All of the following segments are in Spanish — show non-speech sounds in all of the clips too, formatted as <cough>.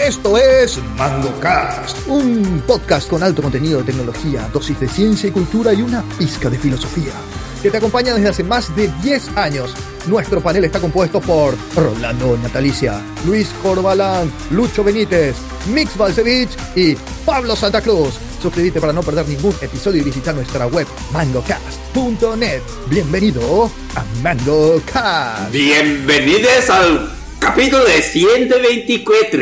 Esto es MangoCast, un podcast con alto contenido de tecnología, dosis de ciencia y cultura y una pizca de filosofía, que te acompaña desde hace más de 10 años. Nuestro panel está compuesto por Rolando Natalicia, Luis Corbalán, Lucho Benítez, Mix Balcevich y Pablo Santa Cruz. Suscríbete para no perder ningún episodio y visita nuestra web mangocast.net. Bienvenido a MangoCast. Bienvenidos al capítulo de 124.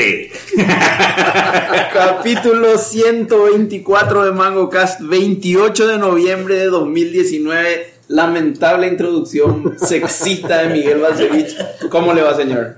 Capítulo 124 de MangoCast, 28 de noviembre de 2019. Lamentable introducción sexista de Miguel Balcevich. ¿Cómo le va, señor?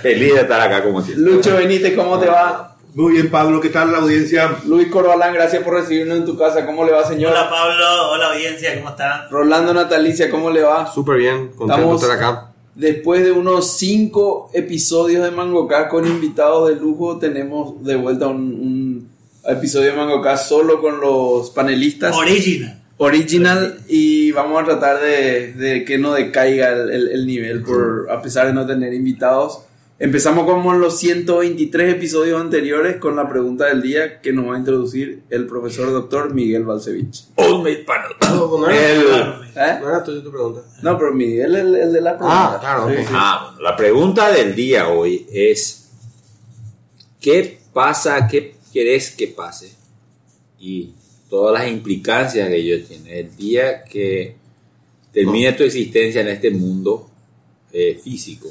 Feliz de estar acá como siempre. Lucho Benítez, ¿cómo te va? Muy bien, Pablo, ¿qué tal la audiencia? Luis Corbalán, gracias por recibirnos en tu casa. ¿Cómo le va, señor? Hola Pablo, hola audiencia, ¿cómo están? Rolando Natalicia, ¿cómo le va? Súper bien, contento de estar acá. Después de unos cinco episodios de MangoCast con invitados de lujo, tenemos de vuelta un, un episodio de MangoCast solo con los panelistas. Original. original y vamos a tratar de, de que no decaiga el, el- el nivel por a pesar de no tener invitados. Empezamos como en los 123 episodios anteriores con la pregunta del día que nos va a introducir el profesor doctor Miguel Balcevich. No, El- ¿Eh? no era tuya tu pregunta. No, pero Miguel es el, el de la pregunta. Ah, claro, Sí, sí. Ah, bueno, la pregunta del día hoy es: ¿qué pasa? ¿Qué querés que pase? Y todas las implicancias que ello tiene. El día que termine tu existencia en este mundo eh, físico,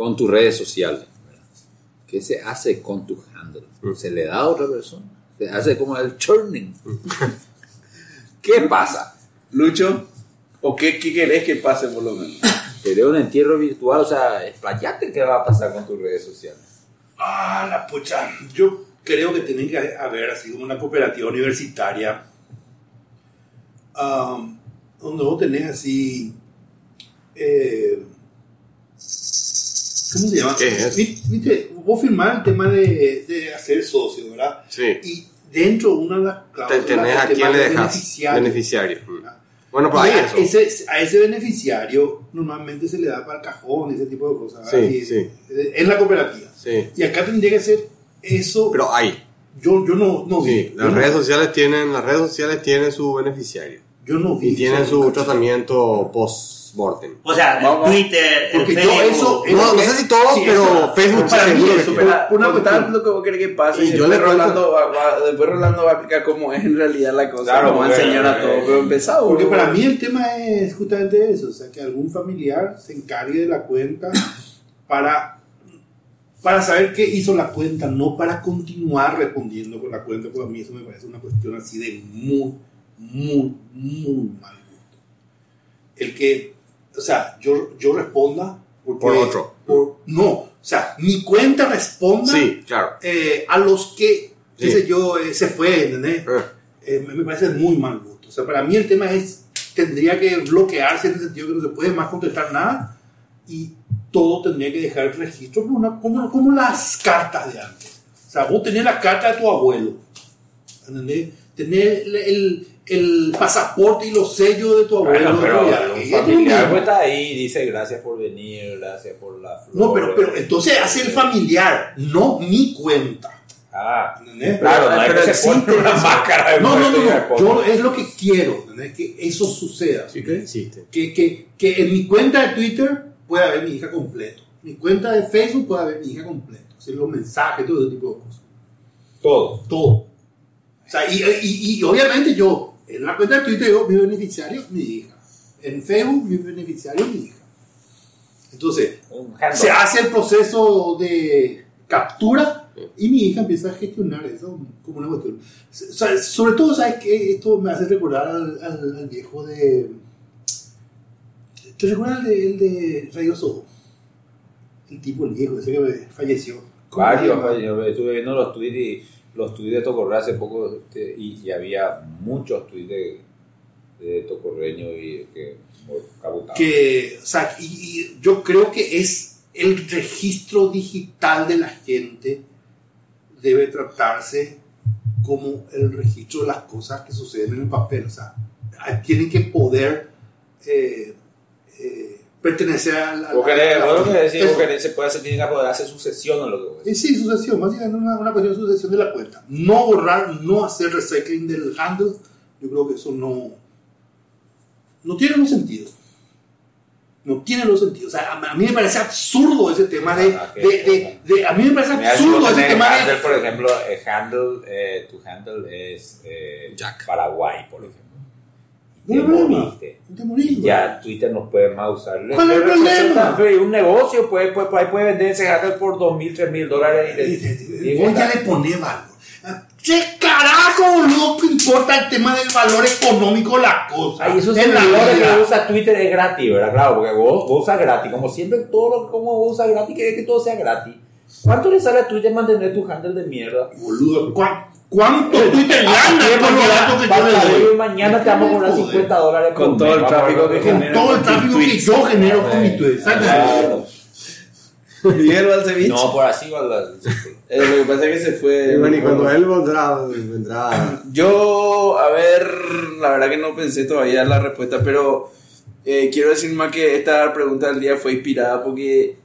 con tus redes sociales, ¿verdad? ¿qué se hace con tu handle? ¿Se le da a otra persona? ¿Se hace como el churning? ¿Qué pasa? Lucho, ¿o qué, qué querés que pase por lo menos? Sería un entierro virtual, o sea, explayate qué va a pasar con tus redes sociales. Ah, la pucha. Yo creo que tiene que haber así como una cooperativa universitaria um, donde vos tenés así. eh, ¿Cómo se llama? ¿Qué es? Vi- Viste, vos firmás el tema de, de hacer socio, ¿verdad? Sí. Y dentro una de las Te- cláusulas. tenés a quién le de dejas. beneficiario. Beneficiario. Mm. ¿verdad? Bueno, Y hay a eso. ese, a ese beneficiario normalmente se le da para el cajón, ese tipo de cosas. Sí. Y- sí. En la cooperativa. Sí. Y acá tendría que ser eso. Pero hay. yo, yo no, no vi. Sí, las no- redes sociales tienen, las redes sociales tienen su beneficiario. Yo no vi. Y tienen su tratamiento post-mortem. O sea, el. Twitter, el Porque yo Facebook. eso- No, no sé si todo, Sí, pero eso- Facebook para mí que pero- Una Una lo que vos querés que pase Y y, yo después, le Rolando va, va- después Rolando va a explicar cómo es en realidad la cosa. Claro, va a enseñar a todos. Pero empezamos. Porque para mí el tema es justamente eso, o sea, que algún familiar se encargue de la cuenta para, para saber qué hizo la cuenta, no para continuar respondiendo con la cuenta, porque a mí eso me parece una cuestión así de muy, muy, muy mal gusto. El que, o sea, yo, yo responda porque- Por otro. por- no, o sea, mi cuenta responda Sí, claro. eh, a los que, qué Sí. sé yo, eh, se fue, ¿entendés? Eh, Eh, me, parece muy mal gusto. O sea, para mí el tema es, tendría que bloquearse en el sentido que no se puede más contestar nada y todo tendría que dejar el registro como, una- como, como las cartas de antes. O sea, vos tenés la carta de tu abuelo, ¿entendés? Tenés el, el- el pasaporte y los sellos de tu abuelo. Bueno, pero un familiar pues está ahí, dice gracias por venir, gracias por la flor. No, pero, pero entonces hace el familiar, no mi cuenta. Ah, ¿Entendés? claro, no hay pero que se existe una máscara de No, no, no, no. Yo es lo que quiero, ¿entendés? Que eso suceda. sí que existe. que, que, que en mi cuenta de Twitter pueda haber mi hija completo. Mi cuenta de Facebook puede haber mi hija completo. Los mensajes, todo ese tipo de cosas. Todo. Todo. O sea, y, y, y obviamente yo, en la cuenta de Twitter, digo, mi beneficiario, mi hija. En Facebook, mi beneficiario, mi hija. Entonces, se hace el proceso de captura y mi hija empieza a gestionar eso como una cuestión. O sea, sobre todo, ¿sabes qué? Esto me hace recordar al, al- al viejo de... ¿Te recuerdas el de, el de Radio Soho? El tipo, el viejo, ese que falleció. ¿Cómo se Varios, llama? varios. estuve viendo los tweets y los tweets de Tocorre hace poco este, y, había muchos tweets de, Tocorreño y que que, o y yo creo que es el registro digital de la gente debe tratarse como el registro de las cosas que suceden en el papel. O sea, tienen que poder eh, eh, pertenecer a la... Vos a la- querés, a la vos lo que familia. decís, vos Eso. querés, se puede, se tiene que poder hacer sucesión en lo que Eh. Sí, sucesión, básicamente una, una cuestión de sucesión de la cuenta. No borrar, no hacer recycling del handle, yo creo que eso no, no tiene un sentido. No tiene los sentido. O sea, a, mí me parece absurdo ese tema de, Ah, de, de- de- A mí me parece absurdo ese tema handle, de. por ejemplo, el handle, eh, tu handle es eh, Jack. Paraguay, por ejemplo. No hay Te problema. moriste. No güey. Ya Twitter no puede más usarlo. ¿Cuál es el problema? pero Un negocio puede, puede, puede, puede vender ese handle por 2.000, 3.000 dólares. Y, Y y- Vos ya le ponés valor. ¿Qué carajo, boludo, que importa el tema del valor económico la cosa? Ay, Es servidores vida. que usa Twitter es gratis, ¿verdad? Claro, porque vos, vos usas gratis. Como siempre, todo lo que como vos usas gratis, querés que todo sea gratis. ¿Cuánto le sale a Twitter mantener tu handle de mierda? Boludo, ¿cuán- ¿cuánto Twitter gana con los datos que yo le doy? mañana te vamos a cobrar Joder. 50 dólares Con todo el tráfico que cómo- genera. Todo el tráfico que yo genero con mi Twitter. exactamente. Claro. Miguel Balcevich. No, por así. Eh, lo que pasa es que se fue. Y bueno, y cuando él vendrá, vendrá Yo, a ver, la verdad que no pensé todavía la respuesta, pero eh, quiero decir más que esta pregunta del día fue inspirada porque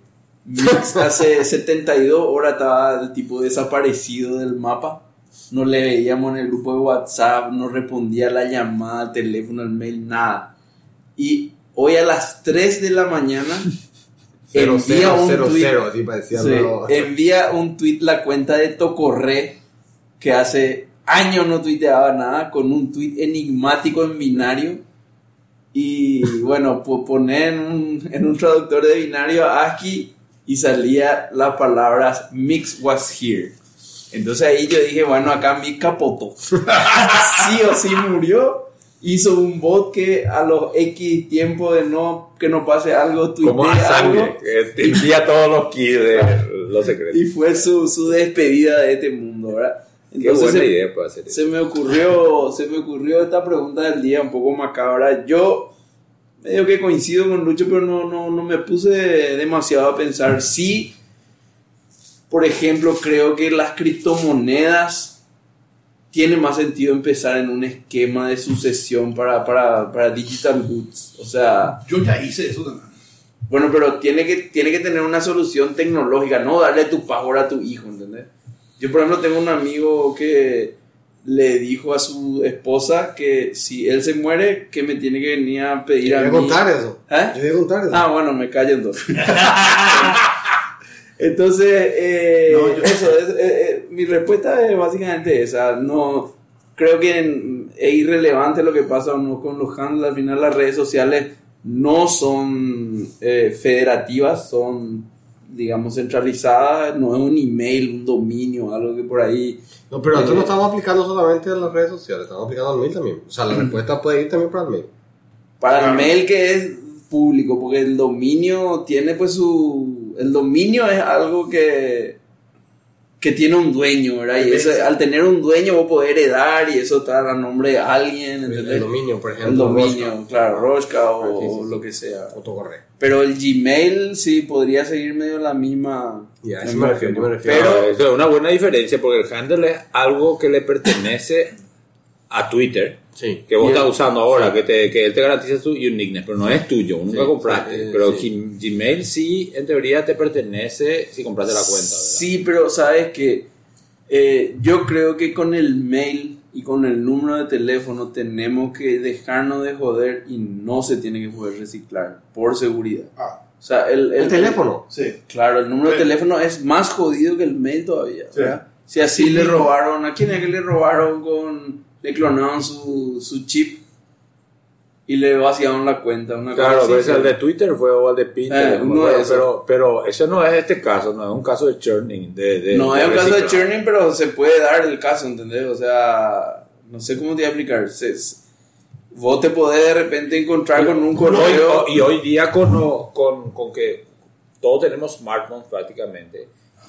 Mix <laughs> hace 72 horas estaba el tipo desaparecido del mapa. No le veíamos en el grupo de WhatsApp, no respondía a la llamada, al teléfono, al mail, nada. Y hoy a las 3 de la mañana <laughs> envía cero, un cero, tweet. cero, así parecía. Sí, envía un tweet la cuenta de Tocorre que hace años no tuiteaba nada con un tweet enigmático en binario y bueno po- poner en un, en un traductor de binario ASCII y salía las palabras Mix was here entonces ahí yo dije bueno acá Mix capotó <laughs> sí o sí murió hizo un bot que a los X tiempo de no que no pase algo a tuitea algo sangre. envía todos los keys de los secretos. y fue su, su despedida de este mundo, ¿verdad? Qué buena se, idea puede hacer eso. se me ocurrió, se me ocurrió esta pregunta del día un poco macabra. Yo medio que coincido con Lucho, pero no, no, no me puse demasiado a pensar. Sí, por ejemplo, creo que las criptomonedas tiene más sentido empezar en un esquema de sucesión para, para, para digital goods. O sea, Yo ya hice eso también. bueno, pero tiene que, tiene que tener una solución tecnológica, no darle tu password a tu hijo, ¿entendés? Yo, por ejemplo, tengo un amigo que le dijo a su esposa que si él se muere, que me tiene que venir a pedir Yo a voy a mí. contar eso. ¿Eh? Yo voy a contar eso. Ah, bueno, me callo entonces. <laughs> Entonces, eh, No, yo- eso, es, eh, eh, mi respuesta es básicamente esa. No, creo que en- es irrelevante lo que pasa o no con los handles. Al final, las redes sociales no son eh, federativas, son, digamos, centralizadas. No es un email, un dominio, algo que por ahí. No, pero nosotros Eh, no estamos aplicando solamente a las redes sociales, estamos aplicando al mail también. O sea, la respuesta puede ir también para el mail. Para el mail que es público, porque el dominio tiene pues su... El dominio es algo que, que tiene un dueño, ¿verdad? Y eso, al tener un dueño vos podés heredar y eso está a nombre de alguien, El, dominio, por ejemplo. El dominio, Rosca, claro, Rosca o, Sí, sí, sí. lo que sea. Pero el Gmail sí podría seguir medio la misma... Y a la eso me refiero, yo me forma. refiero. Pero Pero eso es una buena diferencia porque el handle es algo que le pertenece a Twitter. Sí. Que vos Y el- estás usando ahora, que, te, que él te garantiza tu uniqueness, pero no es tuyo, nunca Sí, compraste. sí, eh, pero Gmail sí, en teoría, te pertenece si compraste la cuenta. ¿verdad? Sí, pero sabes que eh, yo creo que con el mail y con el número de teléfono tenemos que dejarnos de joder y no se tiene que poder reciclar por seguridad. Ah, O sea, el, El teléfono. sí. Claro, el número de teléfono es más jodido que el mail todavía. Si así Sí, le robaron, ¿a quién es que le robaron con, le clonaron su, su chip y le vaciaron la cuenta? Una Claro, pero el de Twitter fue o el de Pinterest. Eh, esos. pero, pero ese no es este caso, no es un caso de churning. De, de- No de es un caso de churning, pero se puede dar el caso, ¿entendés? O sea, no sé cómo te voy a explicar. Se- vos te podés de repente encontrar con un correo. y hoy día con, con, con que todos tenemos smartphones prácticamente,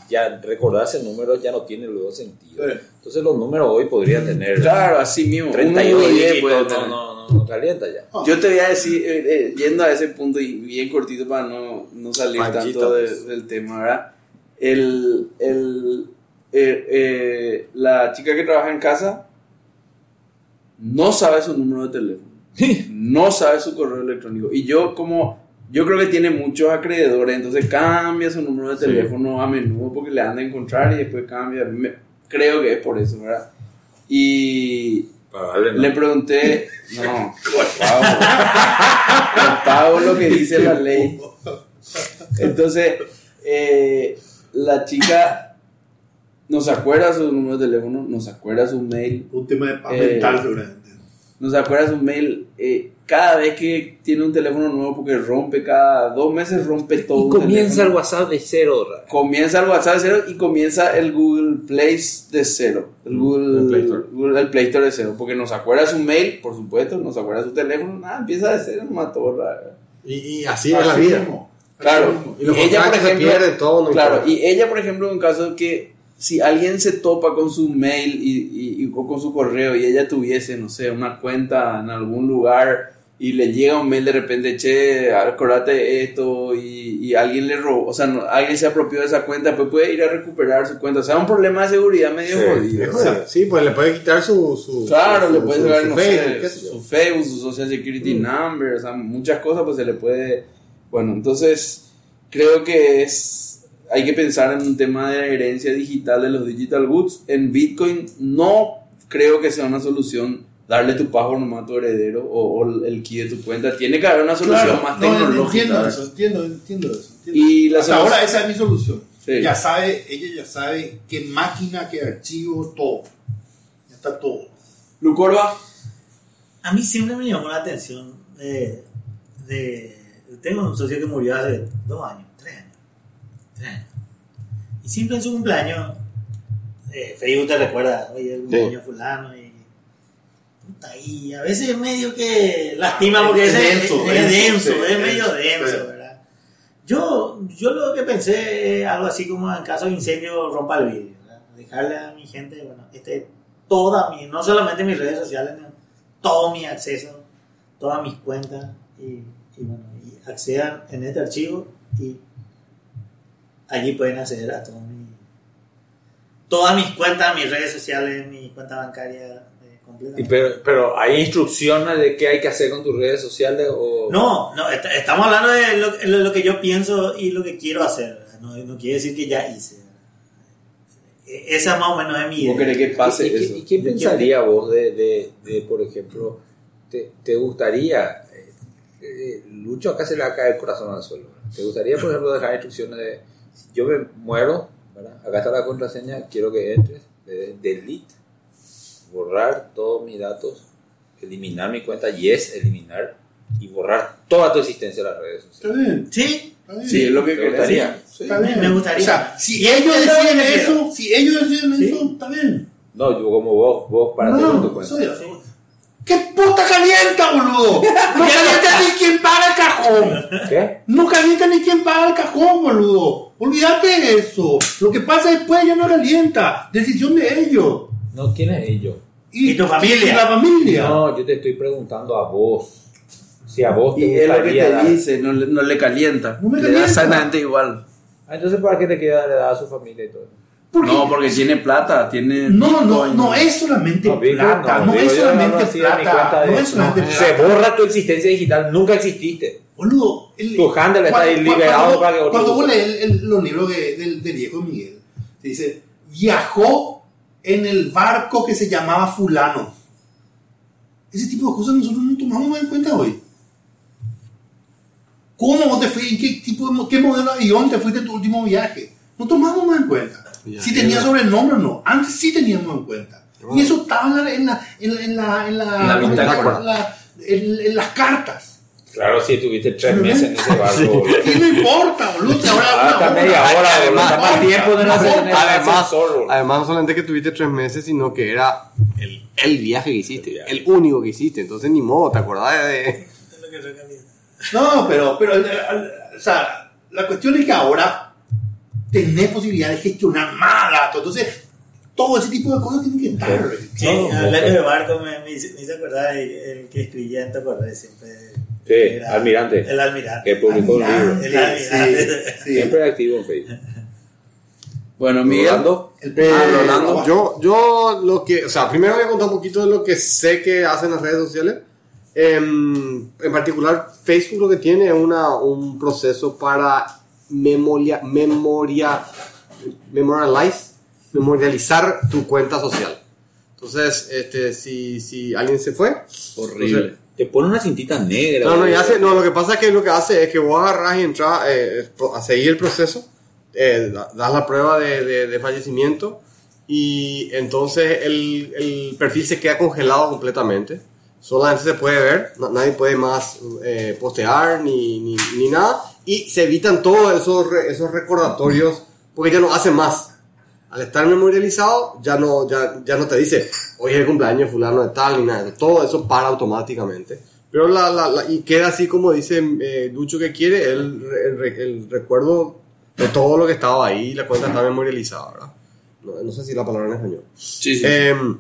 ya recordar ese número ya no tiene luego sentido. Sí. Entonces los números hoy podrían tener Claro, así mismo. 31 uno y diez dígitos, puede no, tener. no, no, no calienta ya. Ah, Yo te voy a decir, eh, eh, yendo a ese punto y bien cortito para no, no salir tanto de- pues. del tema, ¿verdad? El, el, eh, eh, la chica que trabaja en casa no sabe su número de teléfono, <laughs> no sabe su correo electrónico. Y yo como yo creo que tiene muchos acreedores, entonces cambia su número de teléfono a menudo porque le han de encontrar y después cambia. Me- creo que es por eso, ¿verdad? Y Para darle, ¿no? le pregunté, no, <laughs> pago, pago lo que dice la ley. Entonces, eh, la chica no se acuerda su número de teléfono, no se acuerda su mail, Un tema de paz Eh, mental, seguramente. no se acuerda su mail. eh, cada vez que tiene un teléfono nuevo, porque rompe cada dos meses, rompe todo. Y un comienza el. WhatsApp de cero. Comienza el WhatsApp de cero y comienza el Google Play de cero. El Google, El Play Store. Google- el Play Store de cero. Porque no se acuerda su mail, por supuesto, no se acuerda su teléfono, nada, empieza de cero, mató. Y, y así es la vida. mismo. Claro. Mismo. Y ella, por se ejemplo, pierden, todo no Claro, importa. y ella, por ejemplo, en un caso que si alguien se topa con su mail y, y- y- o con su correo y ella tuviese, no sé, una cuenta en algún lugar y le llega un mail de repente, che, acordate esto y, y alguien le robó, o sea, no- alguien se apropió de esa cuenta, pues puede ir a recuperar su cuenta. O sea, un problema de seguridad medio Sí, jodido. Sí, Sí, pues le puede quitar su. su Claro, su- le puede sacar, su no Facebook, sé, su Facebook, su Social Security Number, o sea, muchas cosas, pues se le puede. Bueno, entonces creo que es. Hay que pensar en un tema de la herencia digital de los digital goods. En Bitcoin no creo que sea una solución darle tu password nomás a tu heredero o, o el key de tu cuenta. Tiene que haber una solución Claro, más no, tecnológica. entiendo eso, entiendo, entiendo eso. entiendo. Y la Hasta solución- ahora esa es mi solución. Sí. Ya sabe, ella ya sabe qué máquina, qué archivo, todo. Ya está todo. Lucorba, A mí siempre me llamó la atención de, de- Tengo un socio que murió hace dos años, tres años. tres años. Y siempre en su cumpleaños, eh, Facebook te recuerda, oye, el cumpleaños fulano y... puta, y a veces es medio que lastima porque Es es, denso, es, es denso, es medio denso, sí. ¿verdad? Yo, yo lo que pensé es algo así como en caso de incendio rompa el vídeo, dejarle a mi gente, bueno, este, toda mi, no solamente mis redes sociales, no, todo mi acceso, todas mis cuentas y, y bueno, y accedan en este archivo y allí pueden acceder a todo mi, todas mis cuentas, mis redes sociales, mi cuenta bancaria eh, Y completamente. pero, pero hay instrucciones de qué hay que hacer con tus redes sociales o No, no, est- estamos hablando de lo, lo- lo que yo pienso y lo que quiero hacer. No, no quiere decir que ya hice. E- Esa más o menos es mi ¿vos idea. querés que pase ¿Y, qué- eso? y qué pensaría vos de, de, de, por ejemplo, te, te gustaría, eh, eh, Lucho acá se le va a caer el corazón al suelo. ¿te gustaría, por ejemplo, dejar instrucciones de, si yo me muero, ¿verdad? acá está la contraseña, quiero que entres, de delete, borrar todos mis datos, eliminar mi cuenta, yes, eliminar, y borrar toda tu existencia en las redes sociales? Está bien. Sí, Está bien. Sí, es lo que ¿Te querés. gustaría? Sí. Está bien. Me gustaría. O sea, si Y ellos es deciden eso, si ellos deciden Sí. eso, está bien. No, yo como vos, vos para tener tu No, cuenta. soy así. ¡Qué puta calienta, boludo! <laughs> No calienta ni quien paga el cajón. ¿Qué? No calienta ni quien paga el cajón, boludo. Olvídate de eso. Lo que pasa después ya no calienta. Decisión de ellos. No, ¿quién es ellos? ¿Y tu familia? y la familia. No, yo te estoy preguntando a vos. Si a vos te Y es lo que te dar- dice, no, le- no le calienta. No me le da calienta. igual. Ah, entonces, ¿para qué te queda heredada a su familia y todo? Porque- No, porque tiene plata, tiene. No, no, Bitcoin. no es solamente No, Bitcoin plata. no, No, digo es yo solamente mi plata. cuenta de- No es solamente no, plata. Se borra tu existencia digital, nunca exististe. Boludo, el- Tu handle está ahí cuando- liberado cuando- para que otro Cuando vos use. lees el- el- los libros de- del, del viejo Miguel, te dice, viajó en el barco que se llamaba Fulano. Ese tipo de cosas nosotros no tomamos más en cuenta hoy. ¿Cómo vos te fuiste? ¿En qué, tipo de, qué modelo de avión te fuiste en tu último viaje? No tomamos más en cuenta. Ya, si tenía sobrenombre o no. Antes sí teníamos en cuenta. Y eso estaba en la, en la, en la, en la, en la- en las cartas. Claro, sí, tuviste tres meses en ese barco. Y no importa, boludo. ahora Ah, media hora. Está más tiempo de el Además, además, no solamente que tuviste tres meses, sino que era el, el viaje que hiciste, el único que hiciste. Entonces, ni modo, ¿te acordás de.? No, pero, pero, o sea, la cuestión es que ahora tenés posibilidad de gestionar más datos. Entonces, todo ese tipo de cosas tienen que estar. Sí, hablando de barco me, me hizo acordar el, el que escribía en Tocorre siempre. Sí, Almirante. El almirante. Que publicó un libro. El almirante. Sí, sí. Siempre activo en Facebook. Bueno, Miguel. Rolando. El- Eh, Ah, Rolando. yo, yo lo que, o sea, primero voy a contar un poquito de lo que sé que hacen las redes sociales. Em, en particular, Facebook lo que tiene es una, un proceso para memoria, memoria, memorialize, memorializar tu cuenta social. Entonces, este, si, si alguien se fue, Horrible. Te pone una cintita negra. no, no, y boludo. hace- no, lo que pasa es que lo que hace es que vos agarrás y entras eh, a seguir el proceso, eh, da- das la prueba de, de- de fallecimiento y entonces el, el perfil se queda congelado completamente. Solamente se puede ver, na- nadie puede más eh, postear ni, ni, ni nada y se evitan todos esos, esos recordatorios porque ya no hace más. Al estar memorializado, ya no, ya, ya no te dice, hoy es el cumpleaños fulano de tal, ni nada. de Todo eso para automáticamente. Pero la, la, la- y queda así como dice eh, Ducho que quiere, el, el, el recuerdo de todo lo que estaba ahí, la cuenta está memorializada, ¿verdad? No, no sé si la palabra en español. Sí, sí. Em,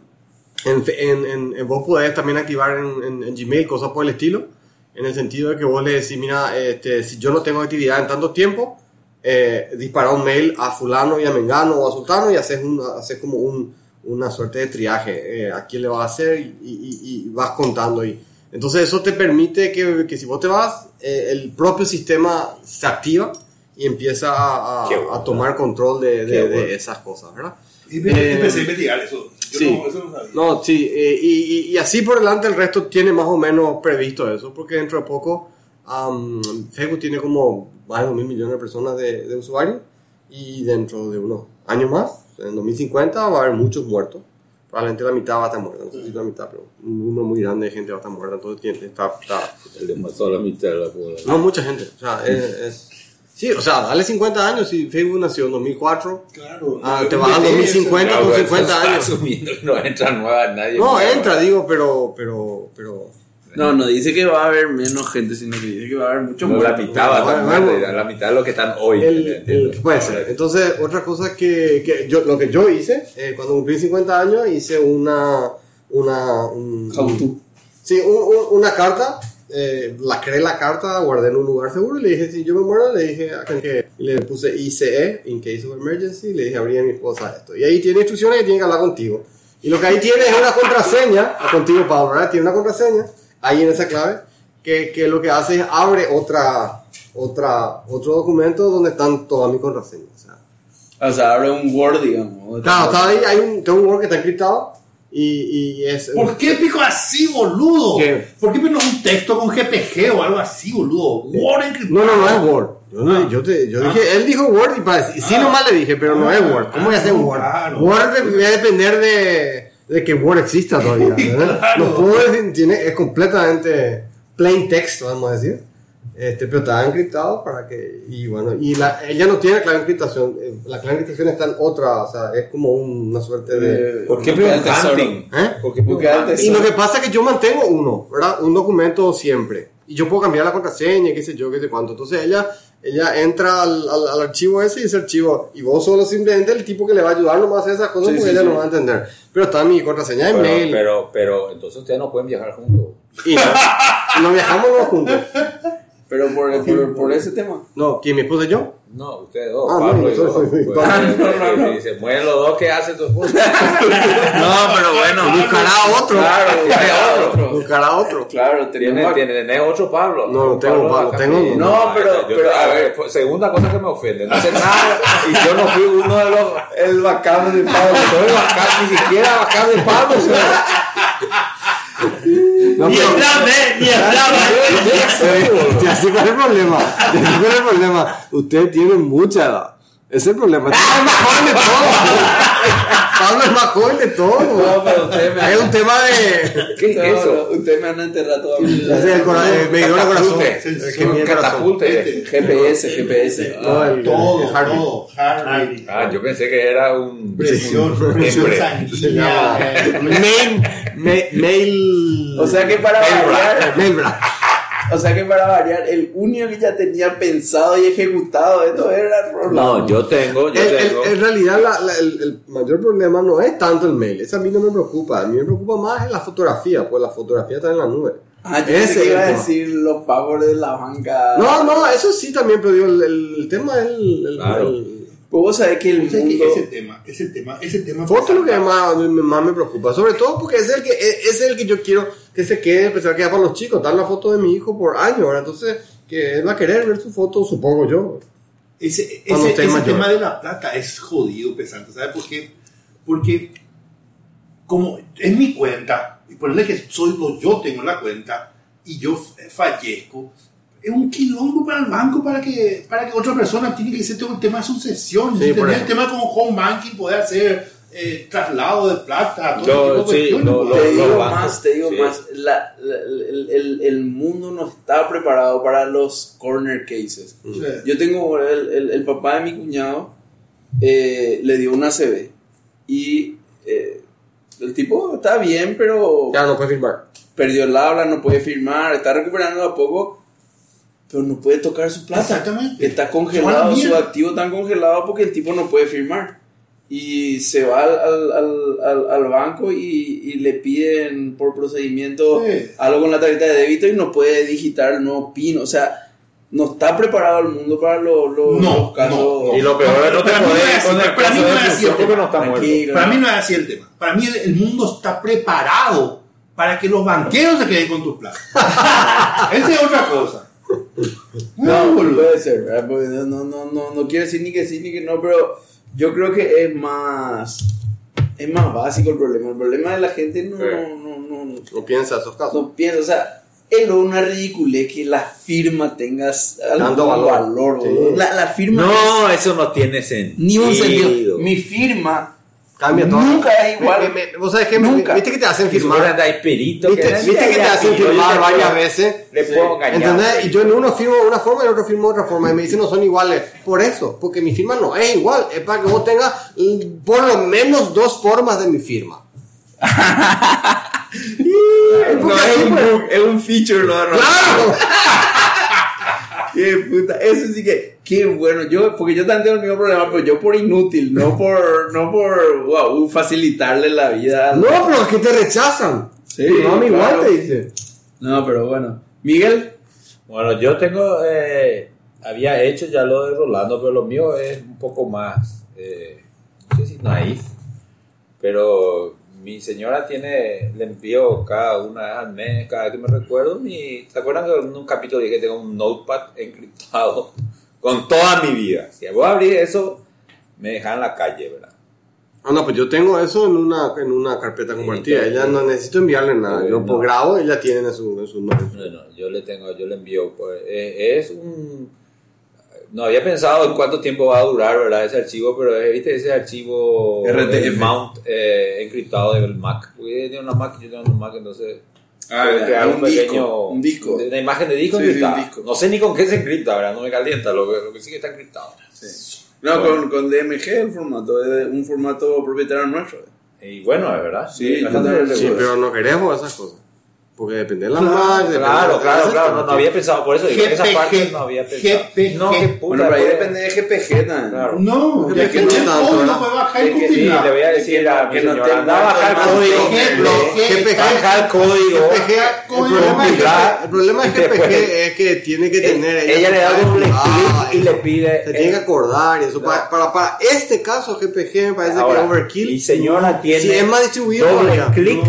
en, en, en- vos podés también activar en- en Gmail cosas por el estilo, en el sentido de que vos le decís, mira, este, si yo no tengo actividad en tanto tiempo, eh, dispara un mail a fulano y a mengano o a sultano y haces, un, haces como un- una suerte de triaje, eh, a quién le vas a hacer y, y- y vas contando ahí. Entonces eso te permite que, que si vos te vas, eh, el propio sistema se activa y empieza a, a- bueno. a tomar control de, de- Qué de bueno. esas cosas, ¿verdad? Y Eh, empecé a investigar eso. Yo sí. no, eso no sabía. No, sí, eh, y, y- y así por delante el resto tiene más o menos previsto eso, porque dentro de poco am, Facebook tiene como de 2 mil millones de personas de, de usuarios y dentro de unos años más, en 2050, va a haber muchos muertos. Probablemente la mitad va a estar muerta, no sé si la mitad, pero un número muy grande de gente va a estar muerta, entonces tiene, está, está- Le pasó la mitad de la población. no mucha gente, o sea, es, es- sí, o sea, dale 50 años, si Facebook nació en 2004, Claro. Ah, no, te vas no, 2050 Claro, con eso 50 está años. asumiendo que no entra nueva nadie. No, entra, digo, pero, pero, pero... No, no dice que va a haber menos gente, sino que dice que va a haber mucho No, la mitad va a estar muerta, la mitad de lo que están hoy. El- el- puede ser. Entonces, otra cosa que, que yo, lo que yo hice, eh, cuando cumplí 50 años, hice una, una, un- to. sí, un- un- una carta, eh, la creé la carta, guardé en un lugar seguro y le dije, si yo me muero, le dije a que y le puse ICE, in case of emergency, le dije, abrí a mi esposa esto. Y ahí tiene instrucciones que tiene que hablar contigo. Y lo que ahí tiene es una contraseña, contigo Pablo, ¿verdad? Tiene una contraseña, ahí en esa clave, que, que lo que hace es abre otra, otra, otro documento donde están todas mis contraseñas. O sea, O sea, abre un Word, digamos. claro, está ahí, hay un, tengo un Word que está encriptado y, y es... ¿Por qué pico así, boludo? ¿Qué? ¿Por qué no es un texto con GPG o algo así, boludo? Word encriptado. No, no, no es Word. Yo, no- yo, te- yo dije, él dijo Word y para decir, sí nomás le dije, pero no es Word. ¿Cómo voy a hacer Ah, Word? claro. Word de- debe depender de, de que Word exista todavía. <laughs> ¿verdad? Claro. No puedo decir, tiene, es completamente plain text, vamos a decir. Este, pero está encriptado para que, y bueno, y la, ella no tiene clave de encriptación, eh, la clave de encriptación está en otra, o sea, es como una suerte de... ¿Por qué hunting? ¿Eh? ¿Por qué hunting? Y lo que pasa es que yo mantengo uno, ¿verdad? Un documento siempre. Y yo puedo cambiar la contraseña, qué sé yo, qué sé cuánto. Entonces ella, ella entra al, al- al archivo ese y ese archivo. Y vos solo simplemente el tipo que le va a ayudar nomás a esas cosas Sí, porque sí, ella sí. no va a entender. Pero está mi contraseña de Pero, mail. pero, pero, entonces ustedes no pueden viajar juntos. Y no, <laughs> no viajamos los juntos. Pero por, por, por ese tema. No, ¿quién mi esposa y yo? No, ustedes dos, Ah, Pablo no, y soy- Pues, Ah, <laughs> Si se mueren los dos, ¿qué hace tu esposa? <laughs> No, pero bueno. Buscará otro. Claro, <laughs> otro. Buscará otro. Claro, ¿Tiene, tiene, ¿Tenés otro Pablo? No, no tengo Pablo, tengo uno. No, pero- yo- pero- a ver, pues, segunda cosa que me ofende, no hace nada y yo no fui uno de los el bacán de Pablo, soy bacán, ni siquiera bacán de Pablo. No, Ni el plan B, ni el plan B. Sí, así cuál es el problema. Así cuál es el problema. Usted tiene mucha edad. Ese es el problema. Pablo es más joven de todo. Pablo es más joven de todo. No, pero ustedes me Es un tema de. ¿Qué es No, eso? Ustedes me van a enterrar toda mi vida. el cora- el medidor de corazón. El que mide el corazón. Catapulte. GPS, GPS. El- Todo, el todo. Harvey. Ah, yo pensé que era un Presión, presión sanguínea. eh, Mail. ma- Mail. O sea que para Mail bra. <laughs> o sea que para variar, el único que ya tenía pensado y ejecutado esto era Rolando. No, yo tengo, yo El- el- tengo. en realidad, la- la- el, el mayor problema no es tanto el mail. Eso a mí no me preocupa. A mí me preocupa más la fotografía, pues la fotografía está en la nube. Ah, yo Ese que iba a decir los pagos de la banca. No, no, eso sí también, pero digo, el, el tema es el, el- Claro. El- Pues vos sabés que el O sea, que mundo... ese tema, ese tema, ese tema. Foto es lo que más, más me preocupa, sobre todo porque es el que es es el que yo quiero que se quede, va a quedar para los chicos, dar la foto de mi hijo por año, ¿verdad? Entonces, que él va a querer ver su foto, supongo yo. Ese, ese, ese tema de la plata es jodido, pesante. ¿Sabes por qué? Porque, como en mi cuenta, y ponerle que soy lo, yo tengo la cuenta y yo fallezco, es un quilombo para el banco para que, para que otra persona tiene que hacer todo el tema de sucesión, Sí, tener el tema con home banking, poder hacer eh, traslado de plata, todo Yo, ese tipo de sí, lo- pues. lo- te digo bancos, más, te digo sí. más. La- la- el, el- el mundo no está preparado para los corner cases. Yo tengo el, el- el papá de mi cuñado eh, le dio una CB y eh, el tipo está bien, pero Ya no puede firmar. perdió el habla, no puede firmar, está recuperando a poco, pero no puede tocar su plata. Exactamente. Está congelado, su activo está congelado porque el tipo no puede firmar. Y se va al, al- al- al- banco y, y le piden por procedimiento Sí. algo con la tarjeta de débito y no puede digitar nuevo PIN. O sea, no está preparado el mundo para lo- lo- No, los casos. no. Y lo peor es no te no podés con el para mí no es así el tema. no. Para mí no es así el tema. Para mí el, el mundo está preparado para que los banqueros se queden con tus plata. <laughs> Esa es otra cosa. No, puede ser, ¿verdad? Porque no, no, no, no, no quiero decir ni que sí ni que no, pero yo creo que es más es más básico el problema. El problema de la gente no, Sí. no, no, no, No piensa esos casos. no piensa, o sea, es lo una ridiculez que la firma tenga algún Tanto valor. valor. Sí. La, la firma No, es eso no tiene sentido. ni un sentido. Mi firma Cambia todo. Nunca es igual. Me- me- ¿Vos sabés qué? Nunca. ¿Viste que te hacen Y firmar? ¿Viste, que, viste que te hacen firmar varias veces? Le puedo engañar. ¿Entendés? Y yo en uno firmo una forma y en otro firmo de otra forma. Y me dicen no son iguales. Por eso, porque mi firma no es igual. Es para que vos tengas mm, por lo menos dos formas de mi firma. <laughs> no es un es un feature, no, no. ¡Claro! <laughs> Qué puta, eso sí que, qué bueno, yo, porque yo también tengo el mismo problema, pero yo por inútil, no por, no por, wow, facilitarle la vida. No, pero es que te rechazan. Sí, no, igual claro. te dicen. No, pero bueno. Miguel, Bueno, yo tengo, eh, había hecho ya lo de Rolando, pero lo mío es un poco más, eh, no sé si naif, pero mi señora tiene, le envío cada una vez al mes, cada vez que me recuerdo, mi, ¿se acuerdan que en un capítulo dije que tengo un notepad encriptado <laughs> con toda mi vida? Si voy a abrir eso, me dejan en la calle, ¿verdad? Ah, no, pues yo tengo eso en una, en una carpeta Sí, compartida. claro. Ella no necesito enviarle nada. Yo no. por grabo, ella tiene en su, en su nombre. Bueno, yo le tengo, yo le envío, pues, eh, es un, no había pensado en cuánto tiempo va a durar, ¿verdad? Ese archivo, pero viste ese archivo RTF. mount eh, encriptado del Mac. Porque yo tengo una Mac, yo tengo una Mac, entonces Ah, crear un un, pequeño, disco, un disco. una imagen de disco Sí, encriptada. disco. No sé ni con qué se encripta, ¿verdad? No me calienta, lo que, lo que sí que está encriptado. no, Bueno. con, con DMG el formato, es un formato propietario nuestro. Y bueno, es verdad. Sí. Sí, pero no queremos esas cosas. Porque depende de la Claro, marca, Claro, de- claro, de- claro, no, no había pensado, por eso digo, esa GPG, parte no había pensado. GPG. No, qué puta. Bueno, pero ahí depende de GPG. Claro. No, ya que no no es tanto, todo, no puede bajar Es y que Sí, le voy a Que decir no- a mi que no señora, anda a bajar el código. GPG. Baja el código. GPG, el es que, el problema es que Después- GPG es que tiene que tener. Ella le da clic y le pide. Se tiene que acordar y eso. Para, este caso, GPG me parece que overkill. Mi señora tiene. Sí, es más distribuido doble clic.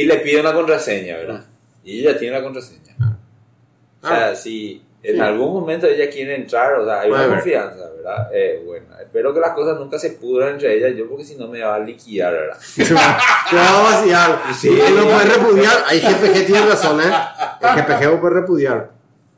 Y le pide una contraseña, ¿verdad? Y ella tiene la contraseña. O sea, si en Sí. algún momento ella quiere entrar, o sea, hay una confianza, ¿verdad? Eh, bueno, espero que las cosas nunca se pudran entre ellas, yo porque si no me va a liquidar, ¿verdad? <laughs> Te va a vaciar. Sí. Él lo puede repudiar. Ahí GPG tiene razón, ¿eh? El GPG lo puede repudiar.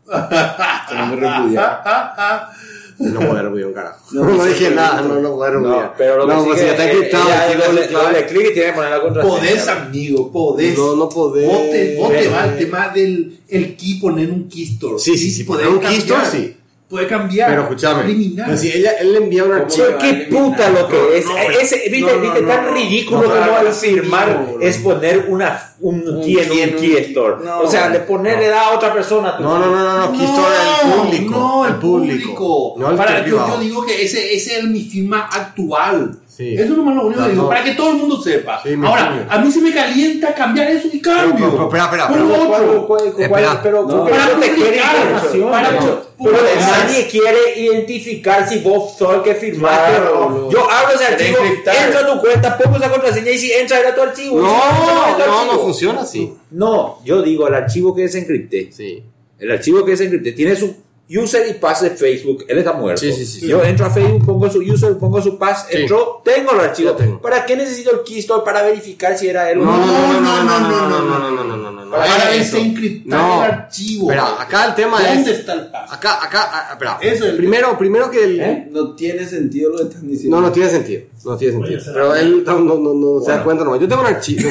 <laughs> Tenemos que repudiar. <laughs> No repudiar un carajo. No, No, dije <laughs> nada, no. no repudiar. No, pero lo que no, sí pues si está eh, encriptado, doble, clic y tiene que poner la contraseña. Podés, amigo, podés. No, no podés. Vos te, vos te va el tema del el key poner un keystore. Sí, sí, sí, poner un cambiar. keystore, sí. Puede cambiar. Pero escúchame. Eliminar. pero si ella, él le envía un archivo. va a qué eliminar? puta lo que es. No, no, ese, viste, no, no, viste no, tan no. ridículo No, como no, al no, firmar no, no. es poner una, un Un key en key en un un key key. store. No. o sea, le poner le da a otra persona. No, no, no, no, no, keystore el público. No, el público. No el Para, yo, privado. yo digo que ese, ese es mi firma actual. Sí. Eso nomás lo único que No, digo, no. para que todo el mundo sepa. Sí, Ahora, entiendo. a mí se me calienta cambiar eso y cambio. Pero, pero, espera, espera, Por pero- lo ¿Cuál- otro. pero No. ¿por qué Para no te quiere publicar, información? para- No. Pero Pero es- nadie quiere identificar si vos sos el que firmaste Claro, o no. Yo abro ese archivo, entro a tu cuenta, pongo esa contraseña y si entra era tu archivo. No, no, no archivo. funciona así. No, yo digo el archivo que desencripté. Sí. El archivo que desencripté tiene su user y pass de Facebook. Él está muerto. Sí, sí, sí, sí. Yo entro a Facebook, pongo su user, pongo su pass, Sí. entro, tengo el archivo. Tengo. ¿Para qué necesito el keystore para verificar si era él o No, no? no, no, no, no, no, no, no, no, no. Para desencriptar No. el archivo. Espera, acá el tema ¿Dónde es. está el paso? Acá, acá, ah, espera. Eso es el- primero, primero que el. ¿Eh? No tiene sentido lo que están diciendo. No, no tiene sentido. No tiene sentido. Oye, Pero él no, no, no, no se da cuenta nomás. Yo tengo un archivo. Se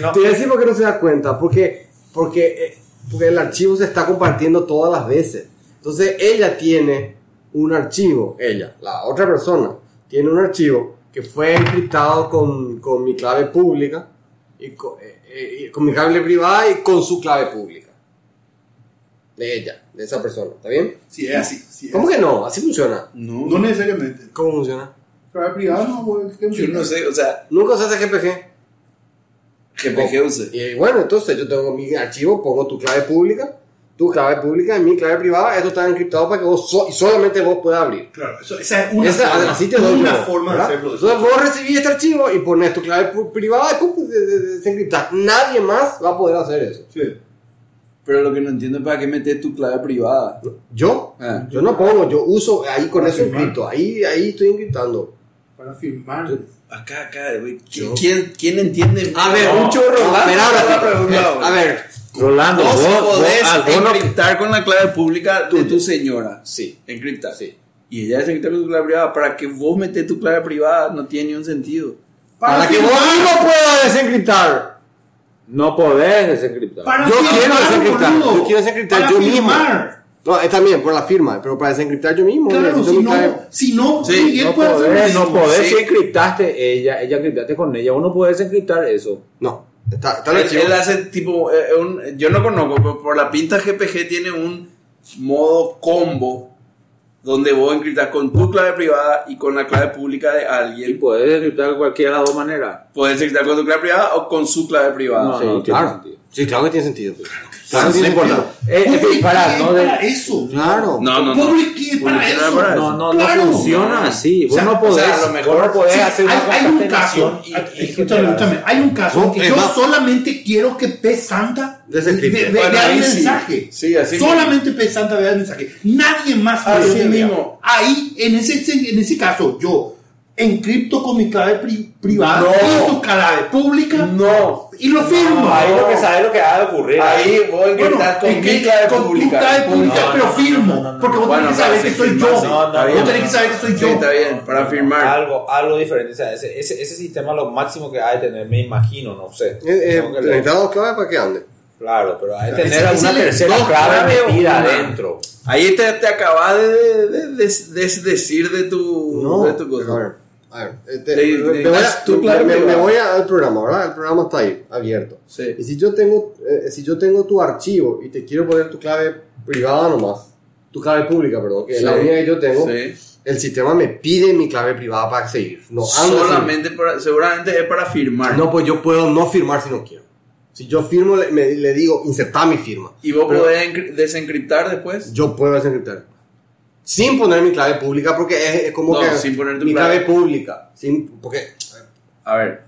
no- Te voy a decir por qué no se da cuenta. Porque, porque, eh, porque el archivo se está compartiendo todas las veces. Entonces ella tiene un archivo, ella, la otra persona, tiene un archivo que fue encriptado con, con mi clave pública, y con, eh, eh, con mi clave privada y con su clave pública. De ella, de esa persona. ¿Está bien? Sí, es así. sí es ¿Cómo así. que no? Así funciona. No, No necesariamente. ¿Cómo funciona? Para privado no, güey, ¿qué yo no sé, o sea, Nunca hace GPG. GPG usé. Y bueno, entonces yo tengo mi archivo, pongo tu clave pública, tu clave pública y mi clave privada. Esto está encriptado para que vos so- y solamente vos puedas abrir. Claro, eso- esa es una Esa, forma, una de hacerlo. Entonces vos recibís este archivo y pones tu clave privada y pum, de- de- de- desencriptar. Nadie más va a poder hacer eso. Sí. Pero lo que no entiendo es para qué metes tu clave privada. Yo, Ah. yo no pongo, yo uso ahí con Para eso encripto. Ahí, ahí estoy encriptando. Para firmar. Acá, acá, güey. ¿Qui- ¿Quién, ¿Quién entiende? A ver, un chorro. no, ahora pregunta, güey. A ver, Rolando, Vos, vos, podés ah, vos encriptar con la clave pública de tu señora. Sí. Encriptar. Sí. Y ella desencripta con tu clave privada. Para que vos metes tu clave privada no tiene ni un sentido. para, que vos mismo puedas desencriptar. No podés desencriptar. Para Yo firmar, quiero desencriptar, yo quiero desencriptar Para yo mismo. No, está bien, por la firma, pero para desencriptar yo mismo. Claro, si mi no, si no, Sí, Miguel No puede hacer podés, no mismo. podés. Sí. Si encriptaste ella, ella encriptaste con ella, uno puede desencriptar eso. No, está, está Él, él hace tipo, eh, un- yo no conozco, pero por la pinta GPG tiene un modo combo donde vos encriptas con tu clave privada y con la clave pública de Y alguien. podés desencriptar de cualquiera de las dos maneras. Puedes encriptar con tu clave privada o con su clave privada. No, Sí, no claro. Sí, claro que tiene sentido. Claro, eh, eh, no importa. Es disparar, ¿no? Para eso. Claro. No, no, no. Public para eso. No, no, no funciona así. Vos no podés. a lo mejor podés hacer una Hay un caso. Escúchame, escúchame. Hay un caso que yo solamente quiero que P. Santa vea el mensaje. Solamente P. Santa vea el mensaje. Nadie más hace mismo. Ahí, en ese, en ese caso, yo encripto con mi clave pri- privada No. y su clave pública No. y lo firmo. No, ahí lo que sabes lo que va a ocurrir. Ahí vos Bueno, encriptas con es que mi clave con tu pública. clave pública, No, pero no, firmo. no, no, no, porque vos Bueno, tenés que saber que soy yo. sí. No, no, Está bien. vos tenés que saber que soy Sí, yo. está bien, para firmar. Algo, algo diferente. O sea, ese, ese, ese sistema lo máximo que hay de tener, me imagino, no sé. Eh, eh, que dos claves para que ande. Claro, pero hay que tener alguna le- tercera clave metida adentro. Ahí te, te acabas de, de, de- de- de decir de tu, No, de tu cosa. A ver, te- De- me- de- me voy a- me- me al programa, ¿verdad? El programa está ahí, abierto. Sí. Y si yo tengo, eh, si yo tengo tu archivo y te quiero poner tu clave privada nomás, tu clave pública, perdón, que es la única que yo tengo, Sí. el sistema me pide mi clave privada para seguir. No, Solamente para- seguramente es para firmar. No, pues yo puedo no firmar si no quiero. Si yo firmo, le, me- le digo insertar mi firma. ¿Y vos Pero podés encri- desencriptar después? Yo puedo desencriptar. Sin poner mi clave pública porque es, es como No, que sin poner tu mi clave. clave pública. Sin, porque A ver.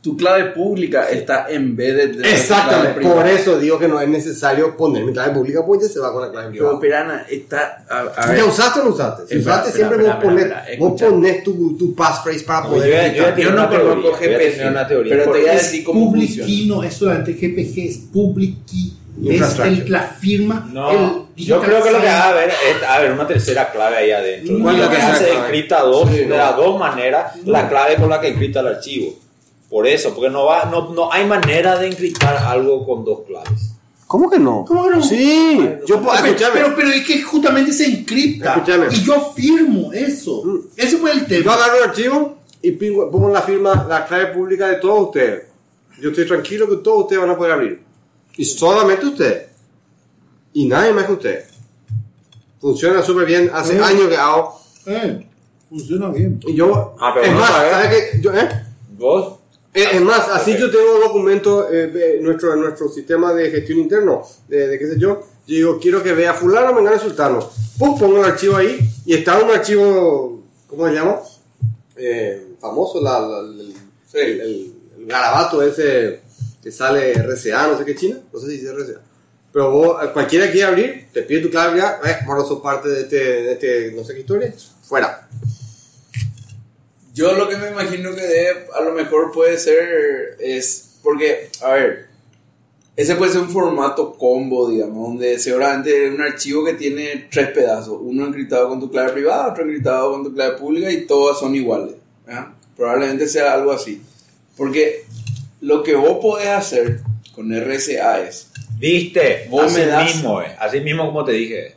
Tu clave pública está en vez de... de Exactamente, por eso digo que no es necesario poner mi clave pública porque ya se va con la clave Pero privada. Pirana está... A, a Si ver. ¿Ya usaste o no usaste? Si Espera, usaste, siempre espera, vos, pones, vos pones tu, tu passphrase para Yo poder yo tengo Yo no conozco yo GPG, una teoría. pero te voy a Es decir cómo public funciona. key no es solamente GPG, es public key. Es el, la firma. No, el yo creo que lo que va a haber es a ver, una tercera clave ahí adentro. ¿Cuál es la Y tercera se encripta dos, Sí, de no. las dos maneras la clave con la que encripta el archivo. Por eso, porque no, va, no, no hay manera de encriptar algo con dos claves. ¿Cómo que no? ¿Cómo que no? Sí, yo puedo, Pero, escúchame. pero, pero es que justamente se encripta. Escúchame. Y yo firmo eso. Mm. Ese fue el Yo tema. agarro el archivo y pingo- pongo la firma, la clave pública de todos ustedes. Yo estoy tranquilo que todos ustedes van a poder abrir. Y solamente ustedes. Y nadie más que ustedes. Funciona súper bien. Hace Sí. años que hago. Eh, funciona bien. Y yo, Ah, pero es no más, sabes. ¿sabes qué? Yo, ¿eh? ¿Vos? Es, es más, así yo tengo documentos eh, de nuestro, en nuestro sistema de gestión interno, de, de qué sé yo. Yo digo, quiero que vea fulano, mengano, sultano. Pum, pongo el archivo ahí y está un archivo, ¿cómo se llama? Eh, famoso, la, la- el, el- el- el garabato ese que sale RCA, no sé qué China, no sé si dice RCA. Pero vos, eh, cualquiera quiere abrir, te pide tu clave ya, eh, bueno, sos parte de este, de este, no sé qué historia, fuera. Yo lo que me imagino que a lo mejor puede ser, es porque, a ver, ese puede ser un formato combo, digamos, donde seguramente un archivo que tiene tres pedazos, uno encriptado con tu clave privada, otro encriptado con tu clave pública y todas son iguales. Probablemente sea algo así. Porque lo que vos podés hacer con RSA es, ¿Viste? Vos así me das- mismo, eh. Así mismo como te dije.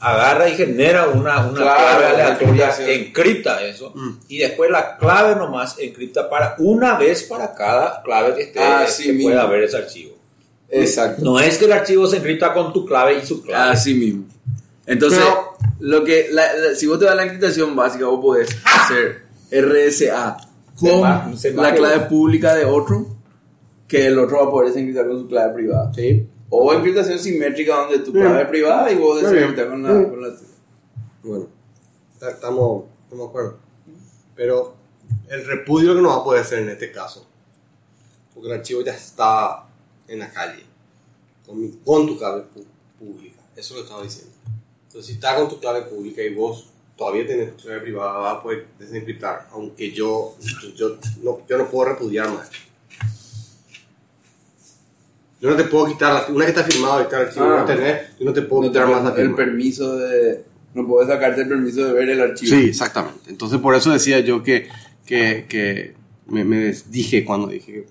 Agarra y genera una, una Claro, clave la aleatoria, encripta eso, Mm. y después la clave nomás encripta para una vez para cada clave que esté Así que mismo. pueda ver ese archivo. exacto. No es que el archivo se encripta con tu clave y su clave. Así mismo. Entonces, Pero- lo que, la- la- si vos te das la encriptación básica, vos podés hacer RSA con va- se va la que- clave pública de otro, que el otro va a poder desencriptar con su clave privada. ¿Sí? O encriptación simétrica donde tu clave es privada y vos desencriptas con la, Mm. con la tuya. Bueno, ta- estamos, estamos de acuerdo. Pero el repudio que no va a poder hacer en este caso, porque el archivo ya está en la calle, con, mi- con tu clave pública. Eso lo estaba diciendo. Entonces, si está con tu clave pública y vos todavía tu clave privada, vas a poder desencriptar, aunque yo, yo, no, yo no puedo repudiar más. Yo no te puedo quitar, la- una que está firmado y está el archivo Ah. no tenés, yo no te puedo No te quitar más puedes- la el firma. permiso de... No podés sacarte el permiso de ver el archivo. Sí, exactamente. Entonces por eso decía yo que, que, que me, me dije cuando dije que,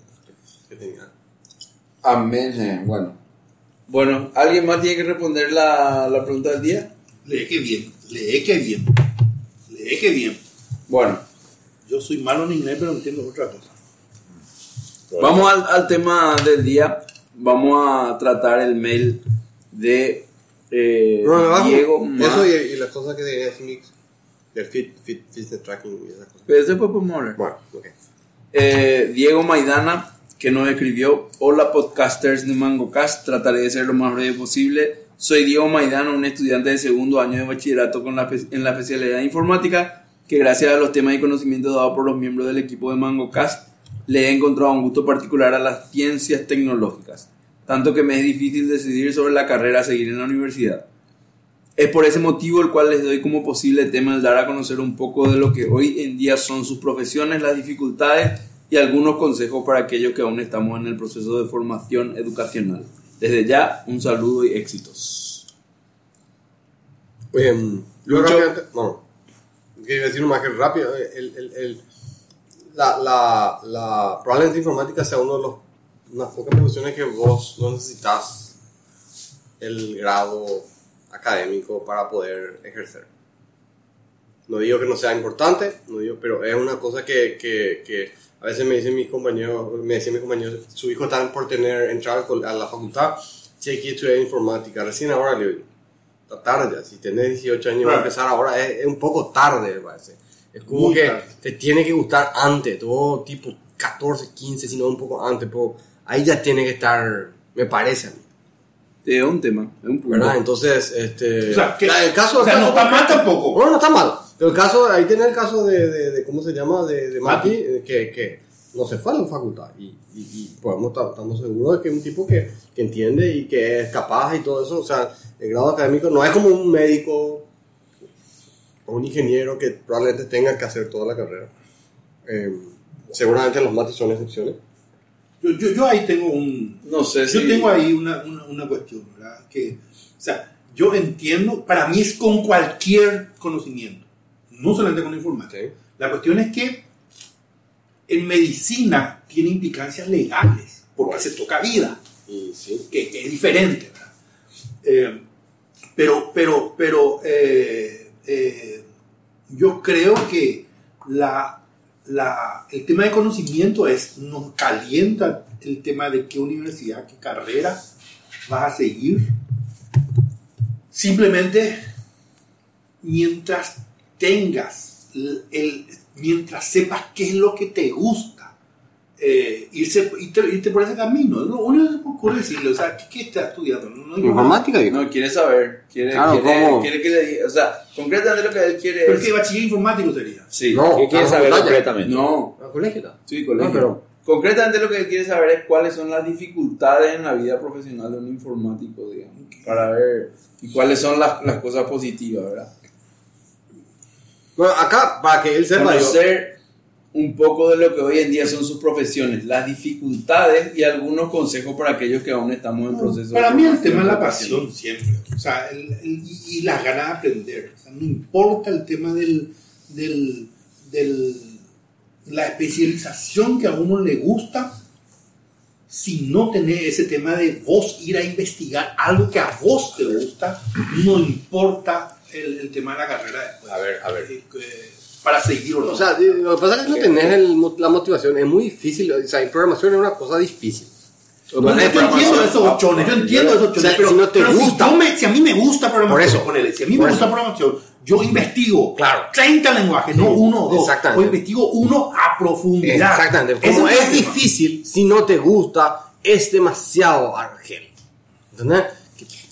que tenía. Amén. eh, Bueno. Bueno, ¿alguien más tiene que responder la, la pregunta del día? Lee que bien, lee que bien. Lee que bien. Bueno. Yo soy malo en inglés, pero entiendo otra cosa. Vamos al, al tema del día. Vamos a tratar el mail de eh, No. Diego. Eso y, y las cosas que tenía Phoenix, del fit, fit, fitness tracking y esas cosas. Pero después podemos hablar. Bueno, ok. Eh, Diego Maidana, que nos escribió: Hola, podcasters de MangoCast. Trataré de ser lo más breve posible. Soy Diego Maidana, un estudiante de segundo año de bachillerato con la, en la especialidad de informática, que gracias a los temas y conocimientos dados por los miembros del equipo de MangoCast, le he encontrado un gusto particular a las ciencias tecnológicas, tanto que me es difícil decidir sobre la carrera a seguir en la universidad. Es por ese motivo el cual les doy como posible tema el dar a conocer un poco de lo que hoy en día son sus profesiones, las dificultades y algunos consejos para aquellos que aún estamos en el proceso de formación educacional. Desde ya, un saludo y éxitos. Yo Lucho. rápidamente, no, quería decir más que rápido, eh, el, el, el- la, la, la, probablemente informática sea uno de los, unas pocas profesiones que vos no necesitas el grado académico para poder ejercer. No digo que no sea importante, no digo, pero es una cosa que, que, que a veces me dicen mis compañeros, me decían mis compañeros, su hijo está por tener, entrar a la facultad, si hay que estudiar informática, recién ahora le digo, está tarde ya. Si tenés 18 años y vas a empezar ahora, es, es un poco tarde, me parece. Es como Muy que tarde. te tiene que gustar antes, todo tipo 14, 15, sino un poco antes. pero ahí ya tiene que estar, me parece a mí. Es un tema, es un punto. ¿Verdad? Entonces, este. O sea, que- la- el caso, o sea, no está mal tampoco. No, no está mal. Pero el caso, ahí tiene el caso de, de, de- ¿cómo se llama? De, de Mati, Mati. eh, que, que no se fue a la facultad. Y, y, y podemos estar, estamos seguros de que es un tipo que, que entiende y que es capaz y todo eso. O sea, el grado académico no es como un médico o un ingeniero que probablemente tenga que hacer toda la carrera. Eh, seguramente los Mati son excepciones. Yo, yo, yo ahí tengo un, No sé si. Yo tengo ahí una, una, una cuestión, ¿verdad? Que, o sea, yo entiendo, para mí es con cualquier conocimiento, no solamente con informática. ¿sí? La cuestión es que en medicina tiene implicancias legales, porque se toca vida, sí. que, que es diferente, ¿verdad? Eh, pero, pero, pero eh, eh, yo creo que la, la, el tema de conocimiento es, nos calienta el tema de qué universidad, qué carrera vas a seguir. Simplemente mientras tengas, el, el- mientras sepas qué es lo que te gusta, eh, irse, irte, irte por ese camino. Es lo único que se me ocurre decirle, o sea, ¿qué, qué estás estudiando? No, no. Informática, digo. No, quiere saber. Quiere, Claro, quiere, ¿cómo? quiere que le diga. O sea, concretamente lo que él quiere Pero es. que bachiller informático sería. Sí. No. ¿Qué quieres Ah, saber concretamente? No. ¿A colegio? no? Sí, colegio. No, pero- Concretamente lo que él quiere saber es cuáles son las dificultades en la vida profesional de un informático, digamos. Para ver. Y cuáles son las, las cosas positivas, ¿verdad? Bueno, acá, para que él sepa, yo, Conocer un poco de lo que hoy en día son sus profesiones, las dificultades y algunos consejos para aquellos que aún estamos en proceso. Para de mí el tema es la pasión siempre. O sea, el- y las ganas de aprender. O sea, no importa el tema del, del, del- la especialización que a uno le gusta, si no tenés ese tema de vos ir a investigar algo que a vos te gusta, no importa el, el tema de la carrera después. A ver, a ver. Eh, eh, para seguir o no. o sea, lo que pasa es que no tenés el la motivación, es muy difícil, o sea, en programación es una cosa difícil. No, yo es entiendo esos ochones, yo entiendo esos ochones, O sea, pero, si no te pero gusta- yo me- si a mí me gusta programación, Por eso. ponele, si a mí me gusta eso. programación, yo investigo Claro. 30 lenguajes, no uno o dos. Exactamente. Yo investigo uno a profundidad. Exactamente. Como es tema. difícil, si no te gusta, es demasiado argel. ¿Entendés?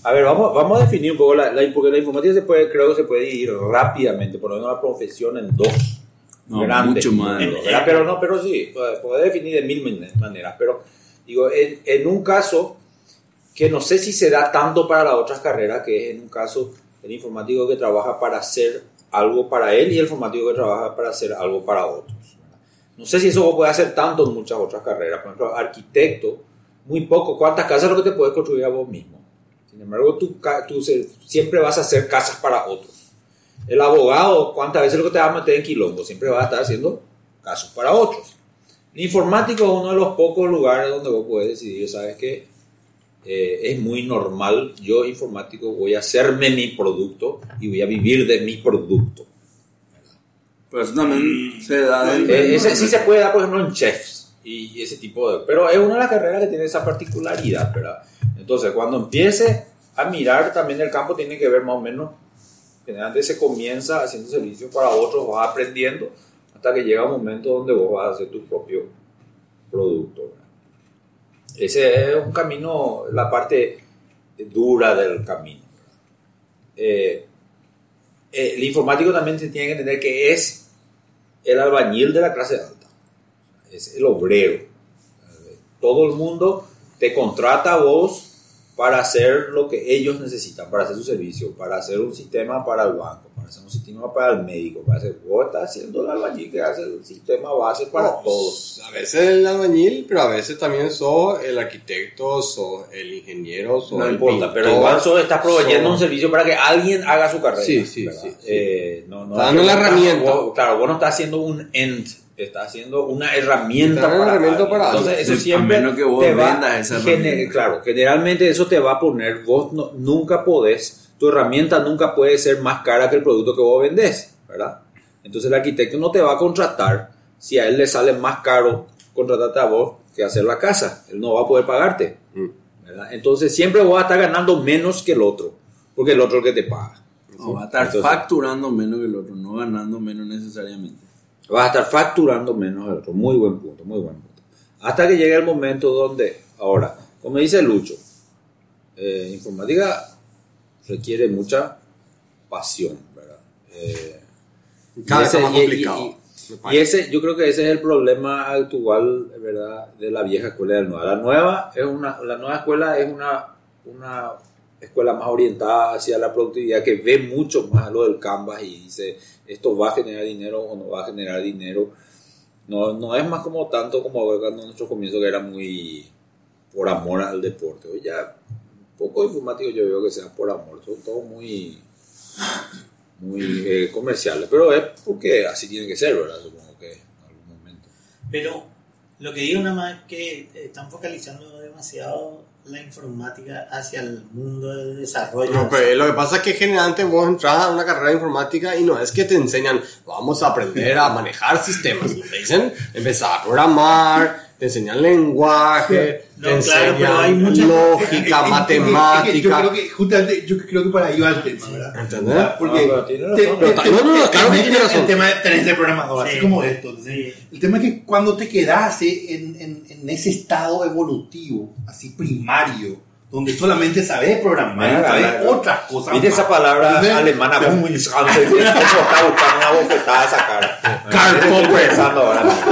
A ver, vamos, vamos a definir un poco la, la- porque la informática se puede, creo que se puede dividir rápidamente, por lo menos la profesión en dos. No, grandes mucho más. Pero no, pero sí, puede, definir de mil man- maneras. Pero digo, en, en un caso que no sé si se da tanto para las otras carreras, que es en un caso el informático que trabaja para hacer algo para él y el informático que trabaja para hacer algo para otros. No sé si eso puede hacer tanto en muchas otras carreras. Por ejemplo, arquitecto, muy poco. ¿Cuántas casas es lo que te puedes construir a vos mismo? Sin embargo, tú, siempre vas a hacer casas para otros. El abogado, ¿cuántas veces lo que te va a meter en quilombo? Siempre va a estar haciendo casos para otros. El informático es uno de los pocos lugares donde vos puedes decidir, ¿sabes qué? Eh, es muy normal, yo informático voy a hacerme mi producto y voy a vivir de mi producto. Pero eso también se da en- Eh, ese sí se puede dar, por ejemplo, en chefs y ese tipo de... Pero es una de las carreras que tiene esa particularidad, ¿verdad? Entonces, cuando empiece a mirar también el campo, tiene que ver más o menos... Generalmente se comienza haciendo servicios para otros, vas aprendiendo, hasta que llega un momento donde vos vas a hacer tu propio producto. ¿verdad? Ese es un camino, la parte dura del camino. Eh, eh, el informático también se tiene que entender que es el albañil de la clase alta, es el obrero. Todo el mundo te contrata a vos para hacer lo que ellos necesitan, para hacer su servicio, para hacer un sistema para el banco, para hacer un sistema para el médico, para hacer, vos estás haciendo el albañil que hace el sistema base para No, todos. A veces el albañil, pero a veces también sos el arquitecto, sos el ingeniero, sos No el importa, pero igual sos- estás proveyendo sos- un servicio para que alguien haga su carrera. Sí, sí, ¿verdad? sí, sí. Eh, no, no, Está dando la herramienta. vos- claro, vos no estás haciendo un end, estás haciendo una herramienta Está para, una herramienta para Entonces, eso A siempre menos que vos te va vendas esa gener- herramienta. Claro, generalmente eso te va a poner, vos no- nunca podés, tu herramienta nunca puede ser más cara que el producto que vos vendés, ¿verdad? Entonces el arquitecto no te va a contratar si a él le sale más caro contratarte a vos que hacer la casa. Él no va a poder pagarte. Mm. ¿verdad? Entonces siempre vas a estar ganando menos que el otro, porque el otro es el que te paga. No, va a estar Entonces- facturando menos que el otro, no ganando menos necesariamente. Vas a estar facturando menos el otro. Muy buen punto, muy buen punto. Hasta que llegue el momento donde, ahora, como dice Lucho, eh, informática requiere mucha pasión, ¿verdad? Eh, Cada vez más y- complicado. y- Y ese, yo creo que ese es el problema actual, ¿verdad? De la vieja escuela y de la nueva. La nueva es una, la nueva escuela es una, una escuela más orientada hacia la productividad que ve mucho más lo del canvas y dice esto va a generar dinero o no va a generar dinero. No, no es más como tanto como cuando nuestro comienzo que era muy por amor al deporte. Hoy ya poco informático yo veo que sea por amor, son todos muy muy eh, comerciales, pero es porque así tiene que ser, ¿verdad? Supongo que en algún momento. Pero lo que digo nada más es que están focalizando demasiado la informática hacia el mundo del desarrollo. No, pero lo que pasa es que generalmente vos entras a una carrera de informática y no es que te enseñan, vamos a aprender a manejar sistemas. Te dicen, empezar a programar, Te enseñan lenguaje, No, te claro, pero enseñan hay muchas- lógica, Es que- es que- es que Yo matemática. creo que, justamente, yo creo que para ahí va el tema, ¿verdad? ¿Entendés? Ah, Porque No, pero te- Pero te- no, claro que tiene razón. El tema de tenés de programador, así Sí. como esto. Entonces, Sí. El tema es que cuando te quedas en, en, en ese estado evolutivo, así primario, donde solamente sabes programar, Venga, sabes venga. otras cosas. ¿Viste más. esa palabra Entonces, alemana? ya- Muy está buscando una bofetada a sacar. <laughs> Karl Popper. ahora mismo.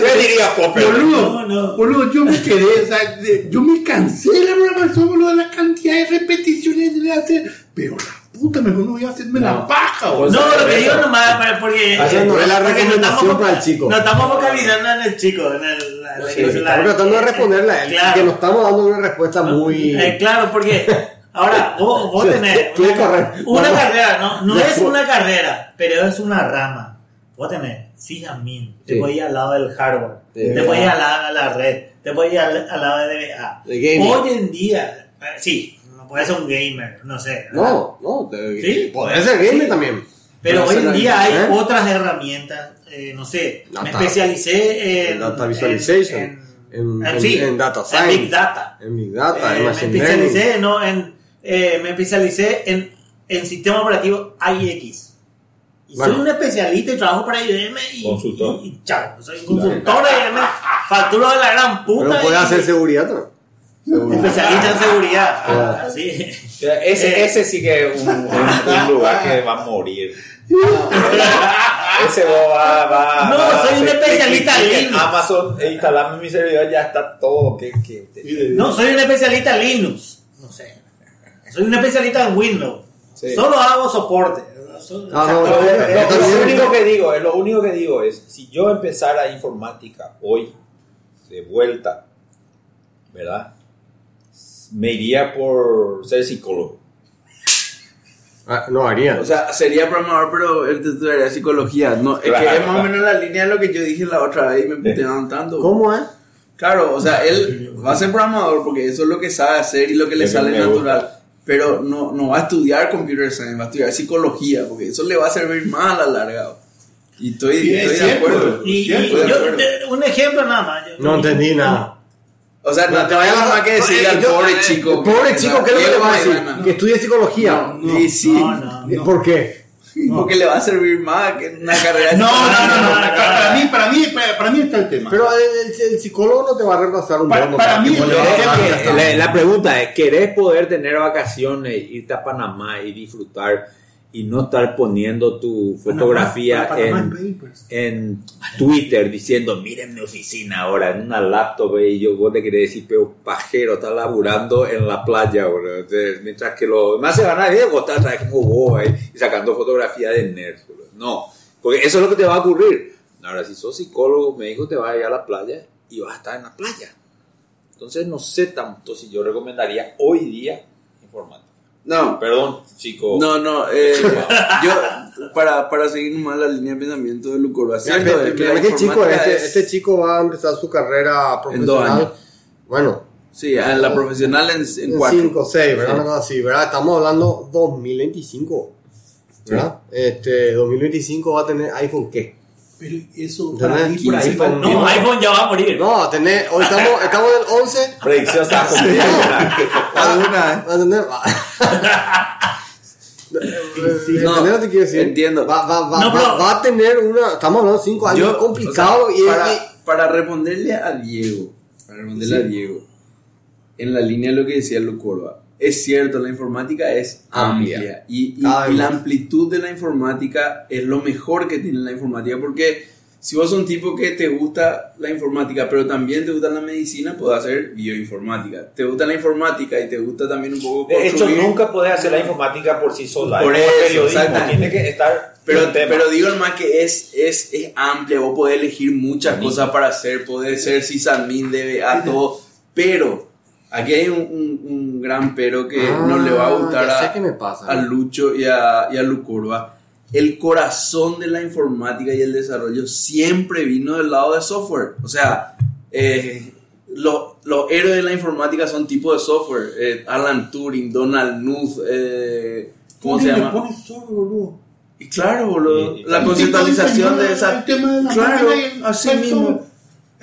Yo diría Popper. Boludo, No, no. boludo, yo me quedé, o sea, yo me cansé de la programación, boludo, de la cantidad de repeticiones de hacer, pero la puta, mejor no voy a hacerme la paja, boludo. No, lo que digo nomás, para- porque. Haciendo eh, la recomendación estamos- para el chico. Nos estamos focalizando en el chico, en el. la- la- Sí, la- estamos tratando de responderle a él, Claro. que nos estamos dando una respuesta muy... Eh, claro, porque <laughs> ahora vos, vos tenés una, una carrera, no, no es una carrera, pero es una rama. Vos tenés sysadmin, te Sí. puedes ir al lado del hardware, De te puedes ir al lado de la red, te puedes ir al, al lado de DBA. Hoy en día, eh, sí, no puedes ser un gamer, no sé. ¿verdad? No, no, te- Sí. podés ser gamer Sí. también. Pero Puede hoy en día hay ¿eh? otras herramientas, eh, no sé, me especialicé en, En data visualization, en, en- en- en- sí, en data en science, big data. En Big Data, Eh, en me Learning. especialicé, no, en, eh, me especialicé en, en sistema operativo IX. Y Bueno. soy un especialista y trabajo para IBM y, Consultor. y, y chao, soy un consultor de IBM, facturo de la gran puta. Pero puede y- hacer seguridad especialista en seguridad. Ah. Sí. Ese, Eh. ese sí que es un, un- un lugar que va a morir. Ese vos va, va, No, va soy un especialista en Linux. Amazon, e instalame mi servidor, ya está todo. Que, que, No, soy un especialista en Linux. No sé. Soy un especialista en Windows. Sí. Solo hago soporte. Soy- no, o sea, no, Lo, único que digo, es lo único que digo es, si yo empezara informática hoy, de vuelta, ¿verdad? Me iría por ser psicólogo. Ah, no haría. O sea, sería programador, pero él te estudiaría psicología. No, es que Claro, es más o menos la línea de lo que yo dije la otra vez y me puteaban tanto. ¿Cómo es? Claro, o sea, él va a ser programador porque eso es lo que sabe hacer y lo que le sale natural. gusta. Pero no, no va a estudiar computer science, va a estudiar psicología porque eso le va a servir más a la larga. Y estoy, Sí, es estoy de acuerdo. Y, y Estoy de yo, acuerdo. te- un ejemplo nada más. Yo- No entendí nada. O sea, no te vayas más que decirle al Yo- pobre eh, chico. el Pobre chico, ¿qué es lo que le va a decir? Que estue psicología. No, sí, sí. No, no, no. ¿Por qué? Porque le va a servir más que una carrera de No, no, no, no, Para mí, para mí, para, para mí está el tema. Pero el, el- el psicólogo no te va a reemplazar un Para- bono para mí, a. La, la pregunta es, ¿querés poder tener vacaciones, irte a Panamá y disfrutar y no estar poniendo tu fotografía Para- para en, papers. en Twitter diciendo, miren mi oficina ahora, en una laptop, y yo vos le querés decir, pero pajero, está laburando en la playa, boludo. Entonces, mientras que los demás se van a ver, vos estás como vos ahí, y sacando fotografía de nerds, boludo. No, porque eso es lo que te va a ocurrir. Ahora, si sos psicólogo, médico, te vas a ir a la playa y vas a estar en la playa. Entonces, no sé tanto si yo recomendaría hoy día informática. No, Perdón, chico. No, no, eh, yo, para, para seguir nomás la línea de pensamiento de Lucoro, este, chico, este, es- este chico va a empezar su carrera En dos profesional. años. Bueno, Sí, en la profesional en, en en cuatro. 5 o 6, ¿verdad? Sí. Cosa así, ¿verdad? Estamos hablando 2025, ¿verdad? Este, 2025 va a tener iPhone qué? Pero eso Ya para no es mí, por ahí 15, va el con- No, tema. iPhone ya va a morir. No, tener, hoy estamos, estamos en el 11. Predicción está cumplida. Alguna, ¿Va a entender? No, ¿Entendés lo que quiero decir? entiendo. Va, va, va, No, va- pero- va a tener una. Estamos hablando de 5 años Yo, complicado o sea, y, para, y- para responderle a Diego, para responderle a Diego, en la línea de lo que decía Lucoro, es cierto, la informática es Amplia. amplia, y, y- y la amplitud de la informática es lo mejor que tiene la informática, porque si vos sos un tipo que te gusta la informática, pero también te gusta la medicina, puedes hacer bioinformática. Te gusta la informática y te gusta también un poco De hecho, nunca podés hacer la informática por sí sola. Por eso, tiene que estar Pero, pero digo más que es, es, es amplia, vos podés elegir muchas cosas para hacer, podés ser sysadmin, DBA, <laughs> todo, pero aquí hay un, un- un gran pero que Ah, no le va a gustar ya sé a, me pasa. a Lucho y a, y a Lucurva. El corazón de la informática y el desarrollo siempre vino del lado de software. O sea, eh, lo- los héroes de la informática son tipos de software. Eh, Alan Turing, Donald Knuth, eh, ¿cómo se llama? pones solo, boludo? Y claro, boludo, Y- y- la conceptualización de esa... El tema de la Claro, así mismo.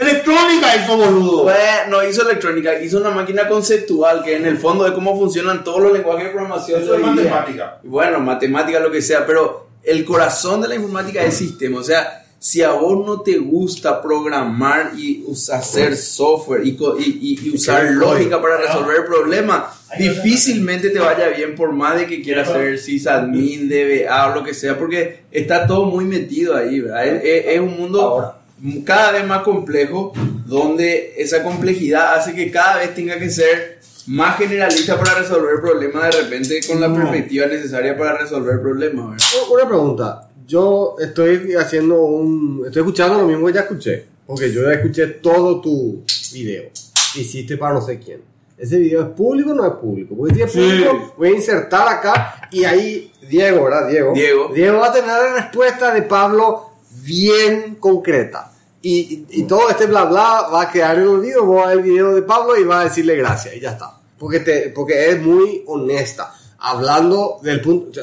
Electrónica hizo boludo. Bueno, no hizo electrónica, hizo una máquina conceptual que en el fondo es cómo funcionan todos los lenguajes de programación. Eso es matemática. Y Bueno, matemática, lo que sea, pero el corazón de la informática es sistema. O sea, si a vos no te gusta programar y hacer software y, y- y- usar lógica para resolver problemas, difícilmente te vaya bien por más de que quieras ser sysadmin, DBA o lo que sea, porque está todo muy metido ahí, ¿verdad? Es, es- es un mundo Ahora. Cada vez más complejo, donde esa complejidad hace que cada vez tenga que ser más generalista para resolver problemas de repente con la perspectiva necesaria para resolver problemas. ¿verdad? Una pregunta. Yo estoy haciendo un. Estoy escuchando lo mismo que ya escuché. Porque yo ya escuché todo tu video. Hiciste para no sé quién. ¿Ese video es público o no es público? Porque si es público, voy a insertar acá y ahí. Diego, ¿verdad? Diego. Diego. Diego va a tener la respuesta de Pablo bien concreta. Y, y- todo este bla bla va a quedar en el video. Voy a ver el video de Pablo y va a decirle gracias. Y ya está. Porque, te, porque es muy honesta. Hablando del punto.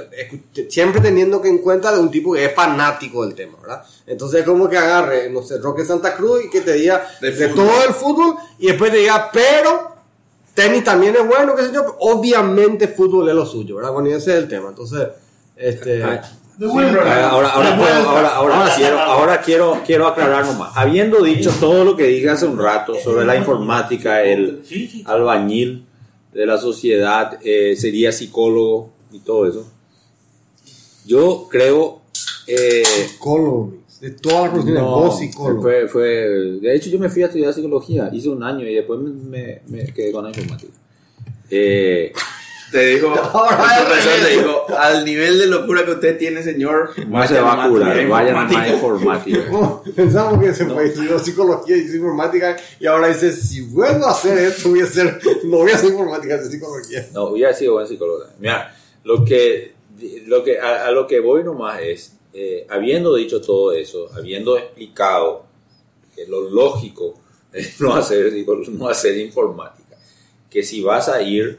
siempre teniendo que en cuenta de un tipo que es fanático del tema, ¿verdad? Entonces, como que agarre, no sé, Roque Santa Cruz y que te diga De de, todo el fútbol y después te diga, pero tenis también es bueno, qué sé yo. Obviamente, fútbol es lo suyo, ¿verdad? Bueno, y ese es el tema. Entonces, este. Ah, De vuelta. Ahora, ahora, ahora, De puedo- vuelta. ahora, ahora Ahora sí, quiero, ahora. quiero, quiero aclarar nomás. Habiendo dicho todo lo que dije hace un rato sobre la informática, el albañil de la sociedad, eh, sería psicólogo y todo eso, yo creo... eh, Psicólogo, de todas las no, vos psicólogo. Fue, fue, de hecho, yo me fui a estudiar psicología, hice un año y después me, me- me quedé con la informática. Eh, Te dijo, <laughs> Ahora, el profesor te dijo, al nivel de locura que usted tiene, señor, no <laughs> se va a curar, vaya nomás a informática. informática. ¿Cómo? <laughs> Pensamos que se fue estudió psicología y informática y ahora dice, si vuelvo a hacer esto, voy a hacer, no voy a hacer informática, voy a hacer psicología. No, hubiera sido buen psicólogo. Mira, lo que, lo que, a, a lo que voy nomás es, eh, habiendo dicho todo eso, habiendo explicado que lo lógico es no hacer, no hacer informática, que si vas a ir,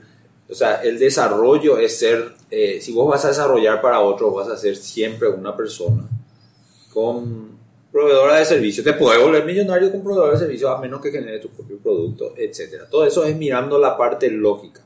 o sea, el desarrollo es ser, eh, si vos vas a desarrollar para otros, vas a ser siempre una persona con proveedora de servicios. Te puedes volver millonario con proveedor de servicios a menos que genere tu propio producto, etcétera. Todo eso es mirando la parte lógica.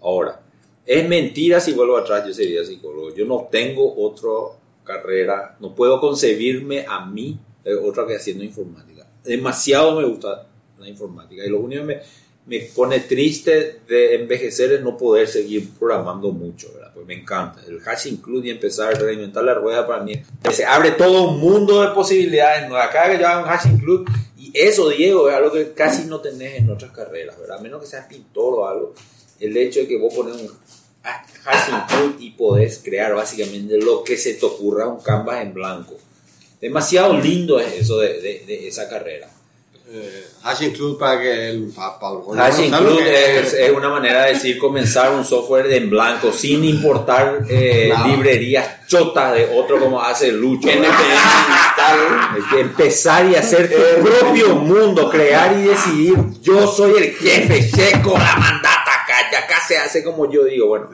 Ahora, es mentira si vuelvo atrás, yo sería psicólogo. Yo no tengo otra carrera, no puedo concebirme a mí eh, otra que haciendo informática. Demasiado me gusta la informática y lo único que me, me pone triste de envejecer es no poder seguir programando mucho, ¿verdad? Pues me encanta. El hash include empezar a reinventar la rueda para mí. Se abre todo un mundo de posibilidades nuevas. Cada que yo un hash include y eso, Diego, es algo que casi no tenés en otras carreras, ¿verdad? A menos que seas pintor o algo. El hecho de que vos pones un hash include y podés crear básicamente lo que se te ocurra un canvas en blanco. Demasiado lindo es eso de- de esa carrera. Eh, hash include para que el pa, pa- bueno, Hash no sabe lo include que es, es una manera de decir comenzar un software en blanco sin importar eh, No. librerías chotas de otro como hace Lucho. empezar y hacer tu propio mundo, crear y decidir. Yo soy el jefe, checo la mandata acá, acá se hace como yo digo. Bueno,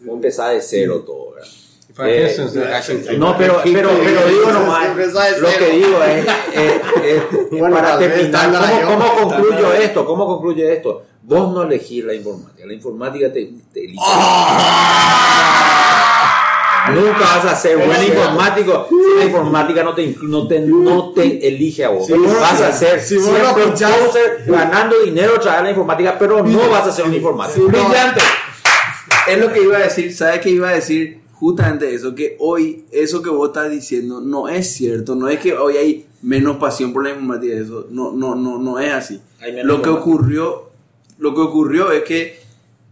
vamos a empezar de cero todo. ¿verdad? ¿Para qué Eh? No, pero, pero, pero digo nomás, de lo que digo es, eh, <laughs> eh, Bueno, para terminar, ¿cómo, cómo yo- concluyo esto? ¿Cómo concluye esto? Vos no elegís la informática, la informática te, te elige. Nunca vas a ser buen informático si la informática no te, no te, no te elige a vos. Vas a ser si vos siempre un poser ganando dinero de la informática, pero no vas a ser un informático. Brillante. Es lo que iba a decir, ¿sabes qué iba a decir? Justamente eso, que hoy eso que vos estás diciendo no es cierto, no es que hoy hay menos pasión por la informática, eso no, no, no, no es así. Lo que ocurrió, lo que ocurrió es que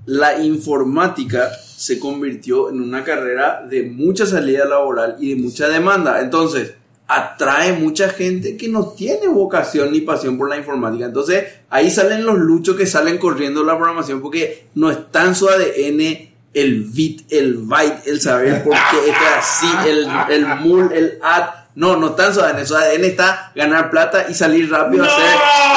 la informática se convirtió en una carrera de mucha salida laboral y de mucha demanda. Entonces, atrae mucha gente que no tiene vocación ni pasión por la informática. Entonces, ahí salen los luchos que salen corriendo la programación porque no está en su ADN el bit, el byte, el saber por qué esto es así, el, el mul, el add. No, no en su ADN. Su ADN está ganar plata y salir rápido a ser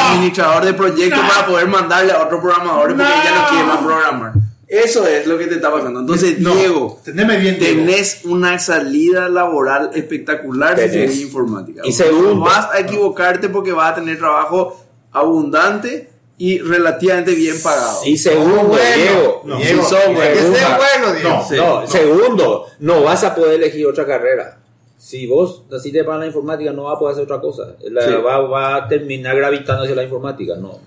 administrador de proyectos para poder mandarle a otro programador porque ya no quiere más programar. Eso es lo que te está pasando. Entonces, No, Diego, teneme bien, Diego. tenés una salida laboral espectacular si informática. Y segundo- vas a equivocarte porque vas a tener trabajo abundante y relativamente bien pagado. Y segundo, bueno. Diego, No. Diego, Sí, son. Que sea bueno, Diego. No. Sí. No, segundo, no vas a poder elegir otra carrera. Si vos naciste para la informática, no vas a poder hacer otra cosa. La- Sí. va, va a terminar gravitando hacia la informática. No.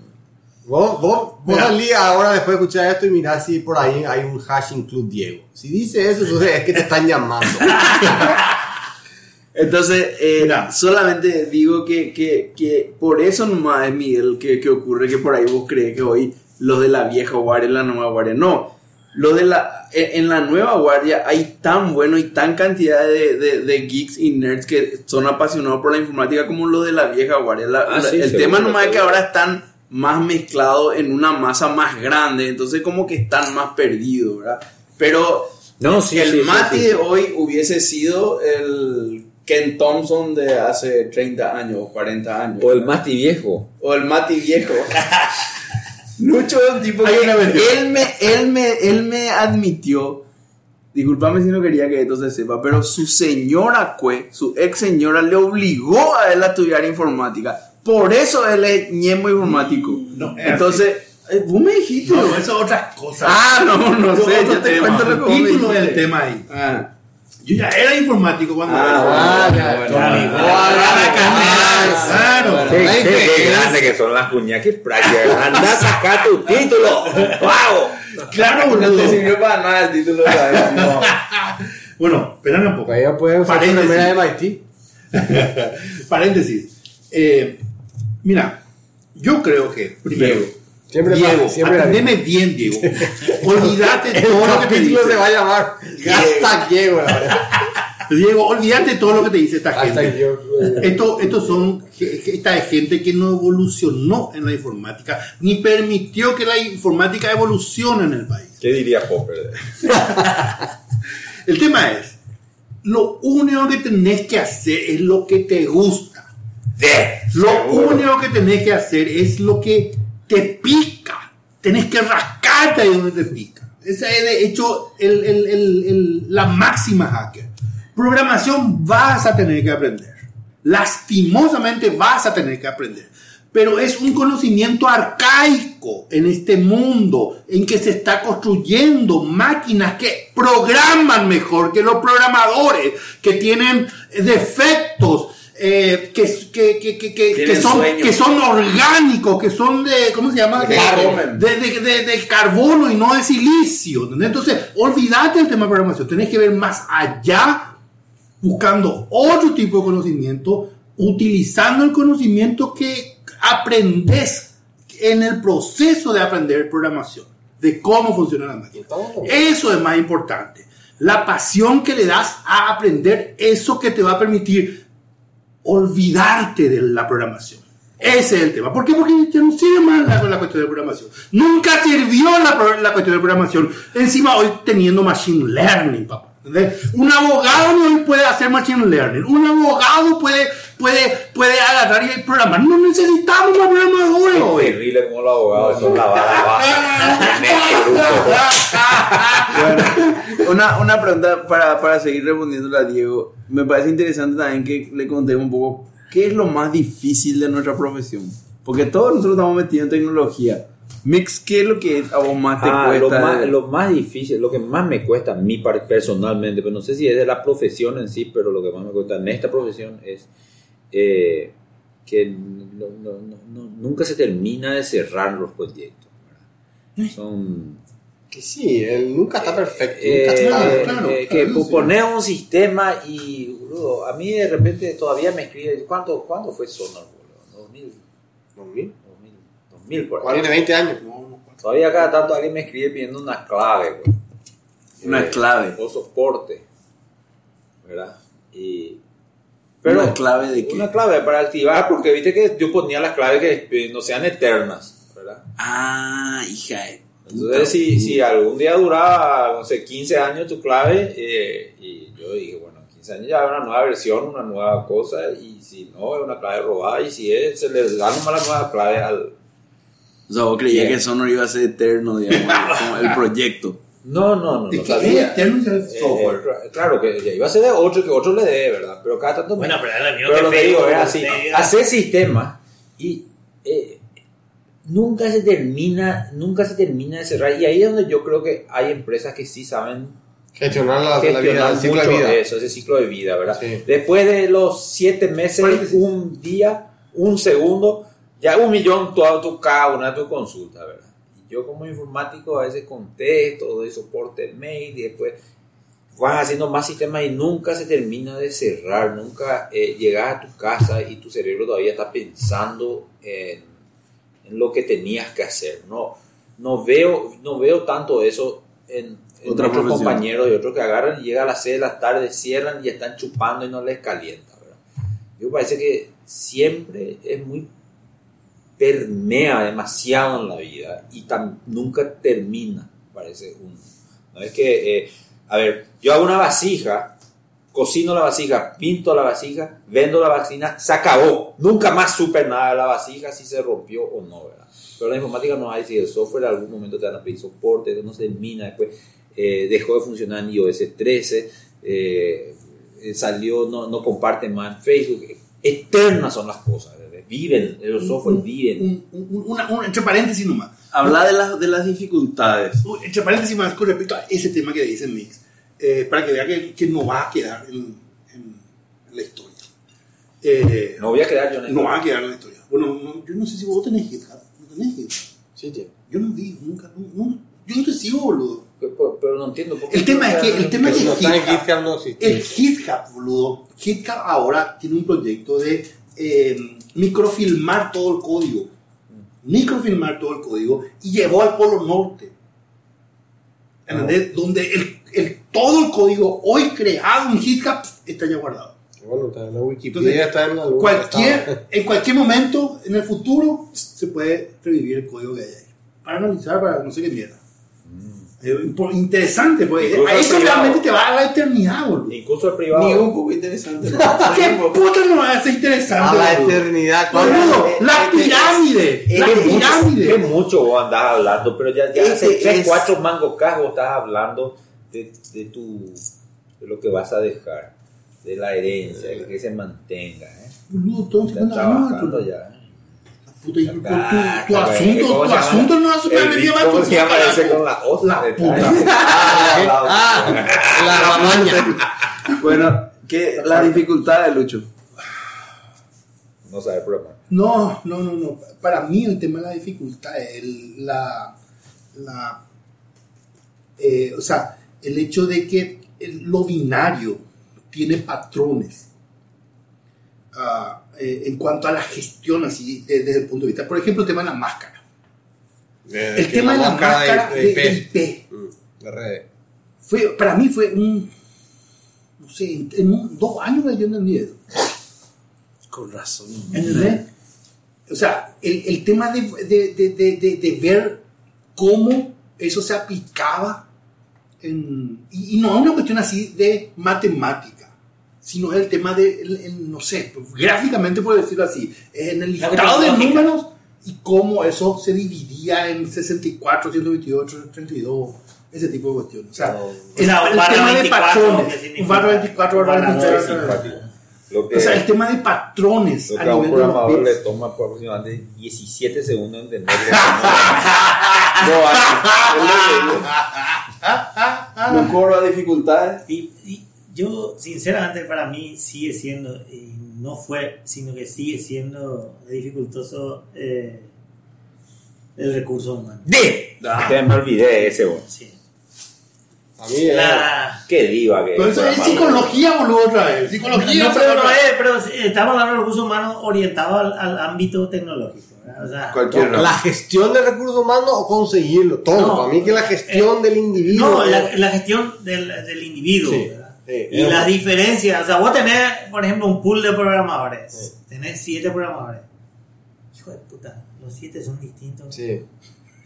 Vos, vos, vos salí ahora después de escuchar esto y mirá si por ahí hay un hashing club Diego. Si dice eso, entonces es que te están llamando. <laughs> Entonces, eh, solamente digo que, que, que por eso nomás es Miguel que, que ocurre que por ahí vos crees que hoy los de la vieja guardia y la nueva guardia. No, lo de la, en en la nueva guardia hay tan bueno y tan cantidad de, de, de geeks y nerds que son apasionados por la informática como los de la vieja guardia. La- Ah, sí, el tema nomás es que ahora están más mezclados en una masa más grande, entonces como que están más perdidos, ¿verdad? Pero No, sí, el sí, Mati de hoy hubiese sido el Ken Thompson de hace 30 años o 40 años. O el Mati viejo. O el Mati viejo. <laughs> Lucho es un tipo Hay que él me, él, me, él me admitió, disculpame si no quería que esto se sepa, pero su señora Cue, su ex señora, le obligó a él a estudiar informática. Por eso él es ñemo informático. No, es Entonces, eh, vos me dijiste. No, eso es otra cosa. Ah, no, no Eso sé, yo te tema. cuento lo que vos me título del dijiste. tema ahí. Ah. Yo ya era informático cuando Ah, bueno, bueno, Ah, Claro. Qué, grande que son las cuñas, qué práctica. Anda a sacar tu título. ¡Wow! Claro, No boludo. te sirvió para nada el título. No. <laughs> Bueno, espérame un poco. Ella puede usar Paréntesis. remera de MIT. <laughs> Paréntesis. Eh, mira, yo creo que, primero. Siempre Diego, pasa, siempre la atendeme bien, Diego. <laughs> Olvídate todo lo que te capítulo se va a dice. llamar Hashtag Diego. la verdad. Diego, olvídate todo lo que te dice esta gente. Esto, estos son esta es gente que no evolucionó en la informática, ni permitió que la informática evolucione en el país. ¿Qué diría Popper? El tema es, lo único que tenés que hacer es lo que te gusta. Lo único que tenés que hacer es lo que te pica. Tenés que rascarte ahí donde te pica. Esa es de hecho el- el- el- la máxima hacker. Programación vas a tener que aprender. Lastimosamente vas a tener que aprender. Pero es un conocimiento arcaico en este mundo en que se está construyendo máquinas que programan mejor que los programadores, que tienen defectos, eh, que, que, que, que, que- Tienen que son, que son orgánicos, que son de, ¿cómo se llama? De, de- de- de carbono y no de silicio. ¿entendés? Entonces, olvídate del tema de programación. Tenés que ver más allá, buscando otro tipo de conocimiento, utilizando el conocimiento que aprendes en el proceso de aprender programación, de cómo funciona la máquina. Eso es más importante. La pasión que le das a aprender eso que te va a permitir olvidarte de la programación. Ese es el tema. ¿Por qué? Porque ya no sirve más la, la cuestión de programación. Nunca sirvió la, la cuestión de programación. Encima hoy teniendo machine learning, papá. ¿entendés? Un abogado no puede hacer machine learning. Un abogado puede, puede, puede agarrar y programar. No necesitamos más programadores hoy. Terrible como los abogados son la vara baja. <laughs> Bueno, una, una pregunta para, para seguir respondiéndole a Diego. Me parece interesante también que le contemos un poco qué es lo más difícil de nuestra profesión. Porque todos nosotros estamos metidos en tecnología. Mix, ¿qué es lo que a vos más te Ah, lo, cuesta? más, lo más difícil, lo que más me cuesta a mí par- personalmente, pero no sé si es de la profesión en sí, pero lo que más me cuesta en esta profesión es eh, que no- no- no- nunca se termina de cerrar los proyectos. ¿verdad? Son Que sí, él nunca está perfecto. eh, nunca está- eh, claro, eh, claro, que sí. pones un sistema y boludo, a mí de repente todavía me escribe ¿cuánto, ¿cuándo fue Sonar? boludo? 2000, 2000, 2000 por ahí. Tiene 20 años. Todavía cada tanto alguien me escribe pidiendo unas claves, güey. Una Eh, clave. O soporte. ¿Verdad? Y. ¿Una clave de qué? Una clave para activar, porque viste que yo ponía las claves que eh, no sean eternas, ¿verdad? Ah, hija de Entonces, si, si algún día duraba, no sé, 15 años tu clave, eh, y yo dije, bueno, 15 años ya es una nueva versión, una nueva cosa, y si no, es una clave robada, y si es, se le da nomás la nueva clave al, O sea, vos creías que Sonor iba a ser eterno, digamos, como el proyecto. No, no, no, ¿De no qué sabía. es el Eh, software? cla- claro que ya iba a ser de otro que otro le dé, ¿verdad? Pero cada tanto Bueno, pero era el mío Pero que lo Facebook, digo es así, hacer sistemas y eh, nunca se termina, nunca se termina de cerrar y ahí es donde yo creo que hay empresas que sí saben Gestionar la, la vida, gestionar el ciclo mucho de vida. eso, ese ciclo de vida, ¿verdad? Sí. Después de los siete meses, un día, un segundo, ya un millón toda tu, cada una de tus consultas, ¿verdad? Yo como informático a veces contesto, doy soporte mail y después vas haciendo más sistemas y nunca se termina de cerrar, nunca eh, llegas a tu casa y tu cerebro todavía está pensando en, en lo que tenías que hacer. No, no, veo, no veo tanto eso en, en Otra otros profesión. compañeros y otros que agarran y llegan a las 6 de la tarde, cierran y están chupando y no les calienta. ¿verdad? Yo parece que siempre es muy permea demasiado en la vida y nunca termina, parece uno. No es que, eh, a ver, yo hago una vasija, cocino la vasija, pinto la vasija, vendo la vasija, se acabó. Nunca más supe nada de la vasija, si se rompió o no, ¿verdad? Pero la informática no hay, si el software en algún momento te van a pedir soporte, no se termina, después eh, dejó de funcionar en iOS 13, eh, salió, no, no comparte más en Facebook. Eternas son las cosas. Viven, los software viven. Un- un- una- un- entre paréntesis nomás. Habla de las, de las dificultades. Uh, Entre paréntesis más con respecto a ese tema que dice Mix, eh, para que vea que, que no va a quedar en, la historia. Eh, No voy a quedar yo en no va a quedar en la historia. Bueno, no- yo no sé si vos tenés GitHub. ¿No tenés GitHub? Sí, tío. Yo no vi, nunca. no- no- yo no te sigo, boludo. Pero, pero no entiendo por qué. El tema es que el tema es que GitHub, GitHub no existe. el GitHub, boludo. GitHub ahora tiene un proyecto de eh, microfilmar todo el código. Microfilmar todo el código y llevó al Polo Norte. ¿Entendés? Donde el, el- todo el código hoy creado en GitHub está ya guardado. Bueno, está en la Wikipedia, Entonces, está en la está- Cualquier, en cualquier momento en el futuro se puede revivir el código que hay ahí. Para analizar, para no sé qué mierda. Impo- interesante, porque Incluso a eso privado. realmente te va a dar la eternidad, boludo. Incluso el privado. Ni un poco interesante. <laughs> ¿Qué puta no va a ser A interesante? la boludo? eternidad. Boludo, ¿cuál? la pirámide, Es la pirámide. que mucho vos andás hablando, pero ya, ya hace 3, es- 4 mangocas vos estás hablando de, de tu de lo que vas a dejar, de la herencia, de que se mantenga, ¿eh? Boludo, todos Estás 50 años, trabajando boludo. ya. Puta, y tu, tu- tu- Ah, asunto, ¿Cómo tu asunto no va a El supervenir más ¿Cómo se llama carajo. ese con la osa? La puta. <laughs> Ah, la ramaña. Bueno, ¿qué, las dificultades, Lucho. No sabe programar. No, no, no, no. Para mí el tema de la dificultad es la, la eh, o sea, el hecho de que el- lo binario tiene patrones ah, eh, en cuanto a la gestión así de- desde el punto de vista. Por ejemplo, el tema de la máscara. El tema de la máscara de, de, IP. de IP Mm, de fue, para mí fue un, no sé, en, en un- dos años yo entendí eso. Con razón. ¿Entendés? O sea, el, el tema de, de, de, de, de- de ver cómo eso se aplicaba en, y, y no es una cuestión así de matemática, sino el tema de, el- el- no sé, pues, gráficamente por decirlo así, en el listado de números y cómo eso se dividía en 64, 128, 32, ese tipo de cuestiones. O sea, el, tema de 24, patrones, un barra 24, barra Barra 23, simpático. Lo que, o sea, el tema de patrones lo a que a un nivel de los programador le toma por aproximadamente 17 segundos entender. No <laughs> <laughs> yo, sinceramente, para mí sigue siendo, y no fue, sino que sigue siendo dificultoso eh, el recurso humano. ¡De! Que me olvidé de ese, vos. Sí. A mí eh, La- Qué diva que Pero eso es psicología, boludo, otra vez. Psicología. No, otra pero, no es, pero estamos hablando de recursos humanos orientados al, al ámbito tecnológico. O sea, Cualquier la gestión del recurso humano o conseguirlo, todo. No, Para mí que la gestión del individuo. no, la, la gestión del, del individuo. Sí, ¿verdad? Sí, y las diferencias, o sea, vos tenés, por ejemplo, un pool de programadores, tenés siete programadores. Hijo de puta, los siete son distintos. Sí.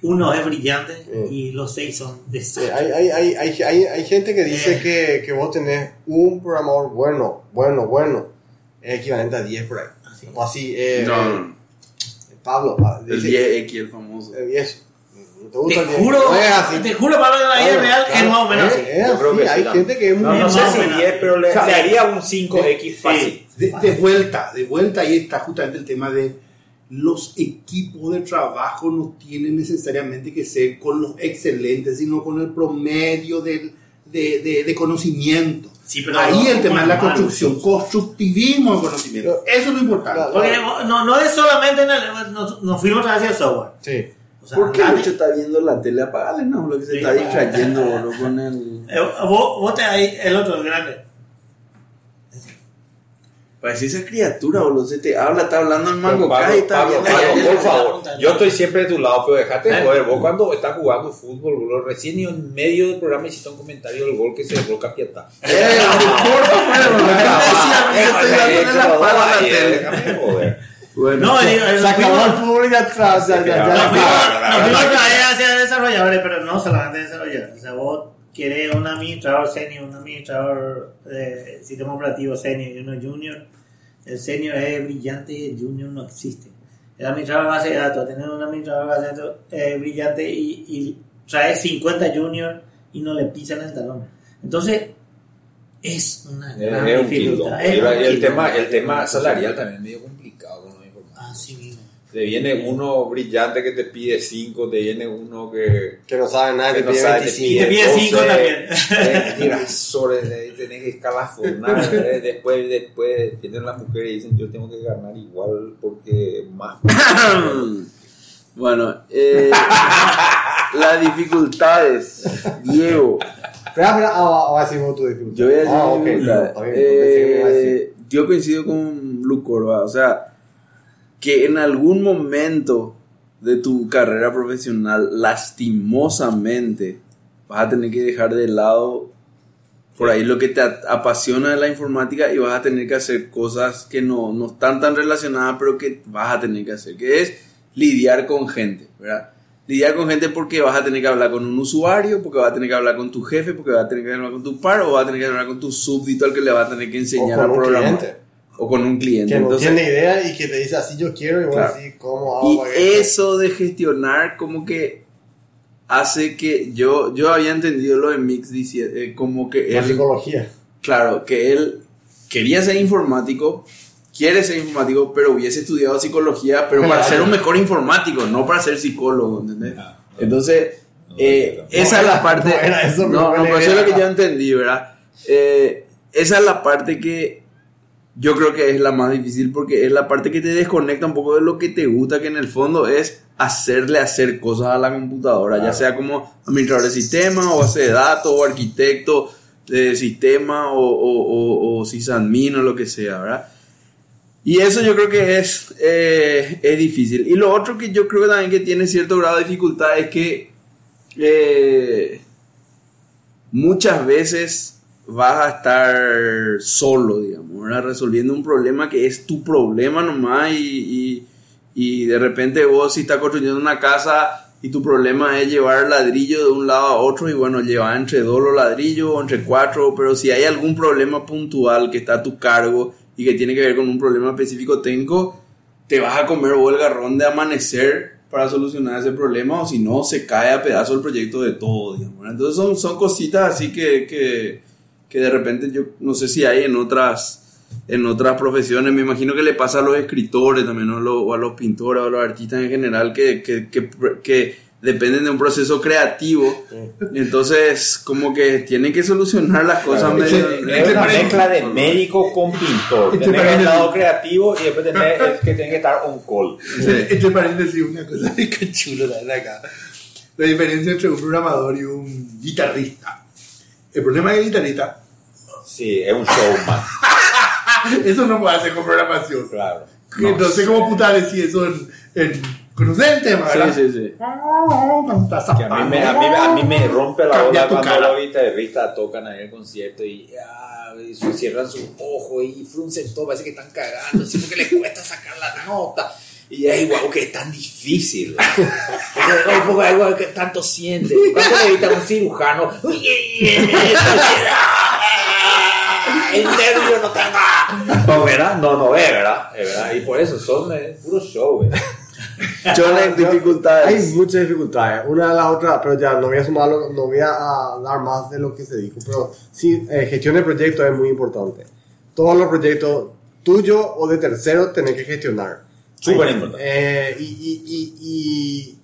Uno es brillante Sí. y los seis son Sí, desastres. hay, hay, hay, hay, hay, hay gente que dice Eh. que, que vos tenés un programador bueno, bueno, bueno, es equivalente a 10 por ahí. Así. O así. eh, No. Pablo, pa- El dice- 10X, el famoso. eso. ¿No te Te gusta diez? juro, No es así. te juro, Pablo, de la vida real es más o menos Es- así. es Yo creo que sí, hay gente que es muy... No, no sé si menos. 10, pero le, le haría un 5X fácil. De, de vuelta, de vuelta, ahí está justamente el tema de los equipos de trabajo no tienen necesariamente que ser con los excelentes, sino con el promedio del, de, de- de conocimiento. Sí, pero ahí no, el tema de la construcción, constructivismo de conocimiento. Eso es lo importante. Claro. Porque no, no es solamente en el, nos, nos fuimos hacia el software. Sí. O sea, ¿Por qué nadie- mucho está viendo la tele? Apagale, no, lo que se Sí, está distrayendo, boludo, <laughs> con el... Eh, vos, vos te ahí, el otro, el grande. Parece esa criatura, boludo, se te habla, está hablando en mango, Pablo, cae, está Pablo, Pablo, tele. por <laughs> favor, yo estoy siempre de tu lado, pero dejate de ¿Eh? joder. Vos cuando estás jugando fútbol, boludo, recién y en medio del programa hiciste un comentario del gol que se dejó Capiatá. <laughs> Eh, no importa, lo que te decía, yo estoy dándole la espalda a la tele. Déjame joder. Bueno, No, Se nos acabó el fútbol y ya ya- nos fuimos, nos fuimos vez hacia desarrolladores, pero no solamente desarrolladores. O sea, vos querés un administrador senior, un administrador de sistema operativo senior y uno junior. El senior es brillante y el junior no existe. El administrador de base de datos, tener un administrador de base de datos eh, brillante y, y trae 50 junior y no le pisan el talón. Entonces, es una Es, gran es un quilombo. dificultad. Y es un el, tema, el tema salarial también es medio complicado. Así mismo. Te viene uno brillante que te pide 5, te viene uno que, Que no sabe nada, que que no pide sabe, 25. Y te pide 5 también. Eh, Tirazores, eh, tenés que escalafonar. <laughs> eh, Después, después vienen las mujeres y dicen: Yo tengo que ganar igual porque más. <coughs> bueno eh, <laughs> las dificultades, Diego. Espera, espera, ah, ahora sí tu dificultad. Yo voy a decir Ah, ok, dificultades. no, está bien, pensé que me iba a decir. Eh, yo coincido con Blue Corva, o sea, que en algún momento de tu carrera profesional, lastimosamente, vas a tener que dejar de lado por ahí lo que te apasiona de la informática y vas a tener que hacer cosas que no, no están tan relacionadas, pero que vas a tener que hacer, que es lidiar con gente, ¿verdad? Lidiar con gente porque vas a tener que hablar con un usuario, porque vas a tener que hablar con tu jefe, porque vas a tener que hablar con tu par, o vas a tener que hablar con tu súbdito al que le vas a tener que enseñar a programar. cliente. O con un cliente. Que no Entonces, tiene idea y que te dice así yo quiero y vos Claro. así cómo hago y para que- eso de gestionar como que hace que yo yo había entendido lo de Mix eh, como que La él psicología. claro que él quería ser informático quiere ser informático pero hubiese estudiado psicología pero para ser un mejor informático no para ser psicólogo ¿entendés? Ah, entonces no, eh, no, esa no es la parte no era eso, no, no, pero eso es lo que yo entendí verdad Eh, esa es la parte que yo creo que es la más difícil porque es la parte que te desconecta un poco de lo que te gusta, que en el fondo es hacerle hacer cosas a la computadora, ya sea como administrador de sistemas o base de datos o arquitecto de sistema o, o, o, o sysadmin o lo que sea, ¿verdad? Y eso yo creo que es, eh, es difícil. Y lo otro que yo creo también que tiene cierto grado de dificultad es que eh, muchas veces vas a estar solo, digamos, resolviendo un problema que es tu problema nomás y, y, de repente vos si estás construyendo una casa y tu problema es llevar ladrillo de un lado a otro y bueno, llevar entre dos los ladrillos o entre cuatro, pero si hay algún problema puntual que está a tu cargo y que tiene que ver con un problema específico técnico, te vas a comer vos el garrón de amanecer para solucionar ese problema o si no se cae a pedazos el proyecto de todo. Entonces son, son cositas así que, que, que de repente yo no sé si hay en otras en otras profesiones, me imagino que le pasa a los escritores también, ¿no? O a los pintores, o a los artistas en general, que, que, que, que dependen de un proceso creativo, entonces como que tienen que solucionar las cosas Claro, medio... Es una mezcla de médico con pintor. Este Tenés el lado creativo y después tenés el que tiene que estar on call. Entre, entre paréntesis, una cosa que chulo la acá. La diferencia entre un programador y un guitarrista. El problema del guitarrista, Sí, es un showman. <laughs> eso no puede hacer con programación. Claro. Que no, sé cómo puta decir eso en, en tema, ¿verdad? Sí, sí, sí. Que a mí, me, a, mí, a mí me rompe la Cambia bola cuando cara. los guitarristas tocan ahí el concierto y, ah, y cierran sus ojos y fruncen todo, parece que están cagando, así porque les cuesta sacar la nota. Y es igual que es tan difícil. Es algo que tanto siente. ¿Cuánto le evita a un cirujano? El nervio no está. No, ¿verdad? No, no es, ¿verdad? Es verdad. Y por eso son eh, puro show, ¿verdad? Chones, dificultades. Hay muchas dificultades. Una de las otras, pero ya no voy a sumarlo, no voy a dar más de lo que se dijo. Pero sí, eh, gestión de proyectos es muy importante. Todos los proyectos tuyos o de terceros tenés que gestionar. Súper importante. eh, y, y, y, y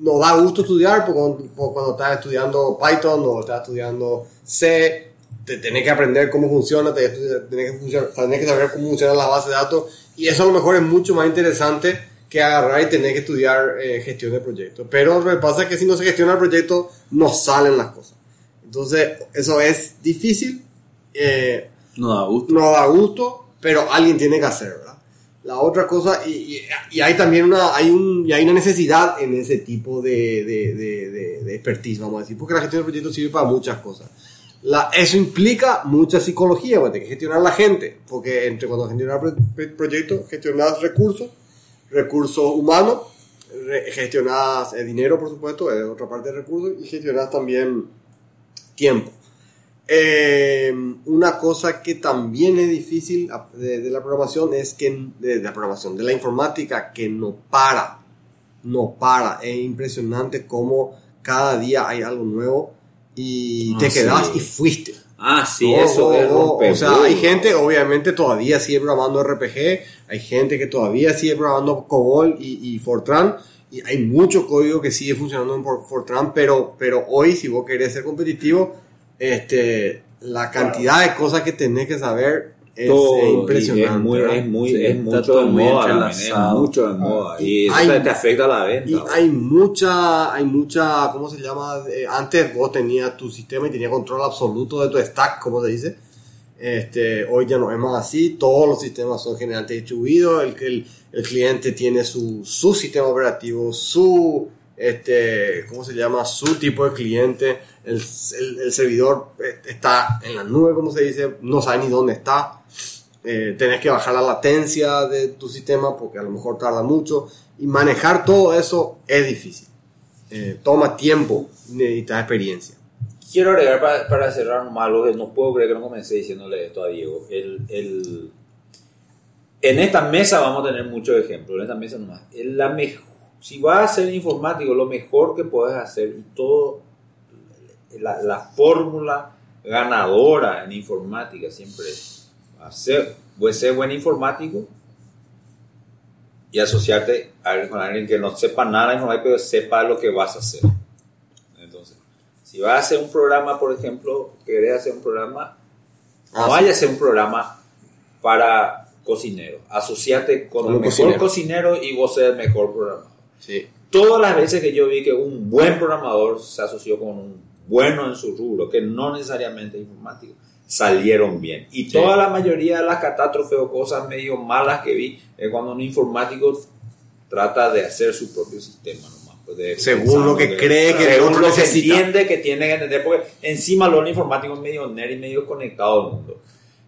nos da gusto estudiar porque cuando, porque cuando estás estudiando Python o estás estudiando C, te tenés que aprender cómo funciona, te- tenés que, funcionar- tenés que saber cómo funciona la base de datos y eso a lo mejor es mucho más interesante que agarrar y tener que estudiar eh, gestión de proyectos. Pero lo que pasa es que si no se gestiona el proyecto, no salen las cosas. Entonces, eso es difícil, eh, No da gusto. no da gusto, pero alguien tiene que hacer, ¿verdad? La otra cosa, y, y- y hay también una, hay un, y hay una necesidad en ese tipo de, de, de, de- de expertise, vamos a decir, porque la gestión de proyectos sirve para muchas cosas. La, eso implica mucha psicología, porque hay que gestionar la gente, porque entre cuando pro- proyectos, gestionas recursos, recursos humanos, gestionas eh, dinero, por supuesto, es otra parte de recursos, y gestionas también tiempo. Eh, una cosa que también es difícil de, de la programación es que, de, la programación, de la informática, que no para, no para. Es impresionante cómo cada día hay algo nuevo y Ah, te quedas sí. y fuiste. Ah, sí, eso es romper O sea, hay gente, obviamente, todavía sigue programando RPG, hay gente que todavía sigue programando COBOL y, y Fortran, y hay mucho código que sigue funcionando en For- Fortran, pero, pero hoy, si vos querés ser competitivo, este, la cantidad de cosas que tenés que saber es, todo impresionante. es muy, ¿verdad? es muy, Sí, es está mucho de moda, es mucho de moda y eso Hay- te, afecta a la venta. Y hay mucha, hay mucha, ¿cómo se llama? Eh, antes vos tenías tu sistema y tenías control absoluto de tu stack, como se dice. Este, hoy ya no es más así, todos los sistemas son generalmente distribuidos, el, el, el cliente tiene su, su sistema operativo, su, este, ¿cómo se llama? Su tipo de cliente, el, el, el servidor eh, está en la nube, como se dice, no sabe ni dónde está. Eh, tenés que bajar la latencia de tu sistema porque a lo mejor tarda mucho y manejar todo eso es difícil. Eh, toma tiempo, necesitas experiencia. Quiero agregar para, para cerrar nomás no puedo creer que no comencé diciéndole esto a Diego. El, el- en esta mesa vamos a tener muchos ejemplos, en esta mesa nomás. La si vas a ser informático, lo mejor que puedes hacer y todo, la, la fórmula ganadora en informática siempre es hacer, pues ser buen informático y asociarte a- con alguien que no sepa nada de informática, pero sepa lo que vas a hacer. Entonces, si vas a hacer un programa, por ejemplo, querés hacer un programa, Ah, no sí. vayas a hacer un programa para cocineros. Asociate con Con el un mejor cocinero. cocinero. y vos ser el mejor programador. Sí. Todas las veces que yo vi que un buen programador se asoció con un bueno en su rubro, que no necesariamente es informático, salieron bien. Y Sí. toda la mayoría de las catástrofes o cosas medio malas que vi es cuando un informático trata de hacer su propio sistema nomás. pues, de- Según pensando lo que cree que el según otro lo que necesita. entiende que tiene que entender, porque encima lo informático es medio nerd y medio conectado al mundo.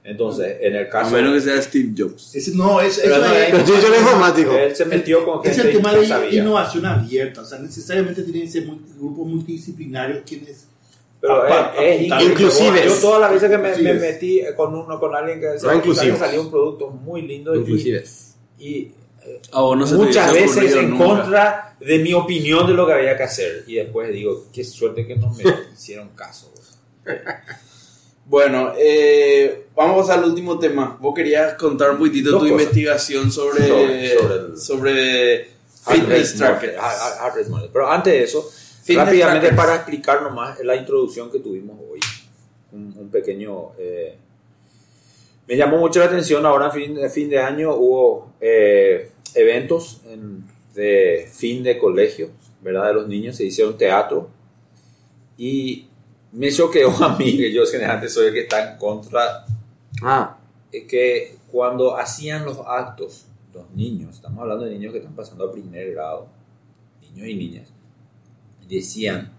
Entonces, en el A caso... menos que sea Steve Jobs. Ese- no, es, Pero eso no, es, yo soy el informático. Él se metió con es gente el tema que de sabía. innovación abierta. O sea, necesariamente tienen que ser grupos multidisciplinarios quienes. Pero apa- es, es inclusives. Yo todas las veces que me, me metí con uno con alguien que No, inclusivos. salió un producto muy lindo y, Inclusive. y A vos no se te muchas veces en nunca. contra de mi opinión de lo que había que hacer y después digo qué suerte que no me <laughs> hicieron caso. <laughs> Bueno, eh, vamos al último tema. Vos querías contar un poquitito Dos tu cosas. investigación sobre, Sobre- sobre sobre fitness trackers. rate monitor. Pero antes de eso, Fitness rápidamente trackers. para explicar nomás la introducción que tuvimos hoy. Un, un pequeño... eh, me llamó mucho la atención, ahora en fin, fin de año hubo eh, eventos en- de fin de colegio, ¿verdad? De los niños, se hicieron teatro y me choqueó <laughs> a mí, que yo generalmente soy el que está en contra Ah, es que cuando hacían los actos, los niños, estamos hablando de niños que están pasando a primer grado, niños y niñas, decían,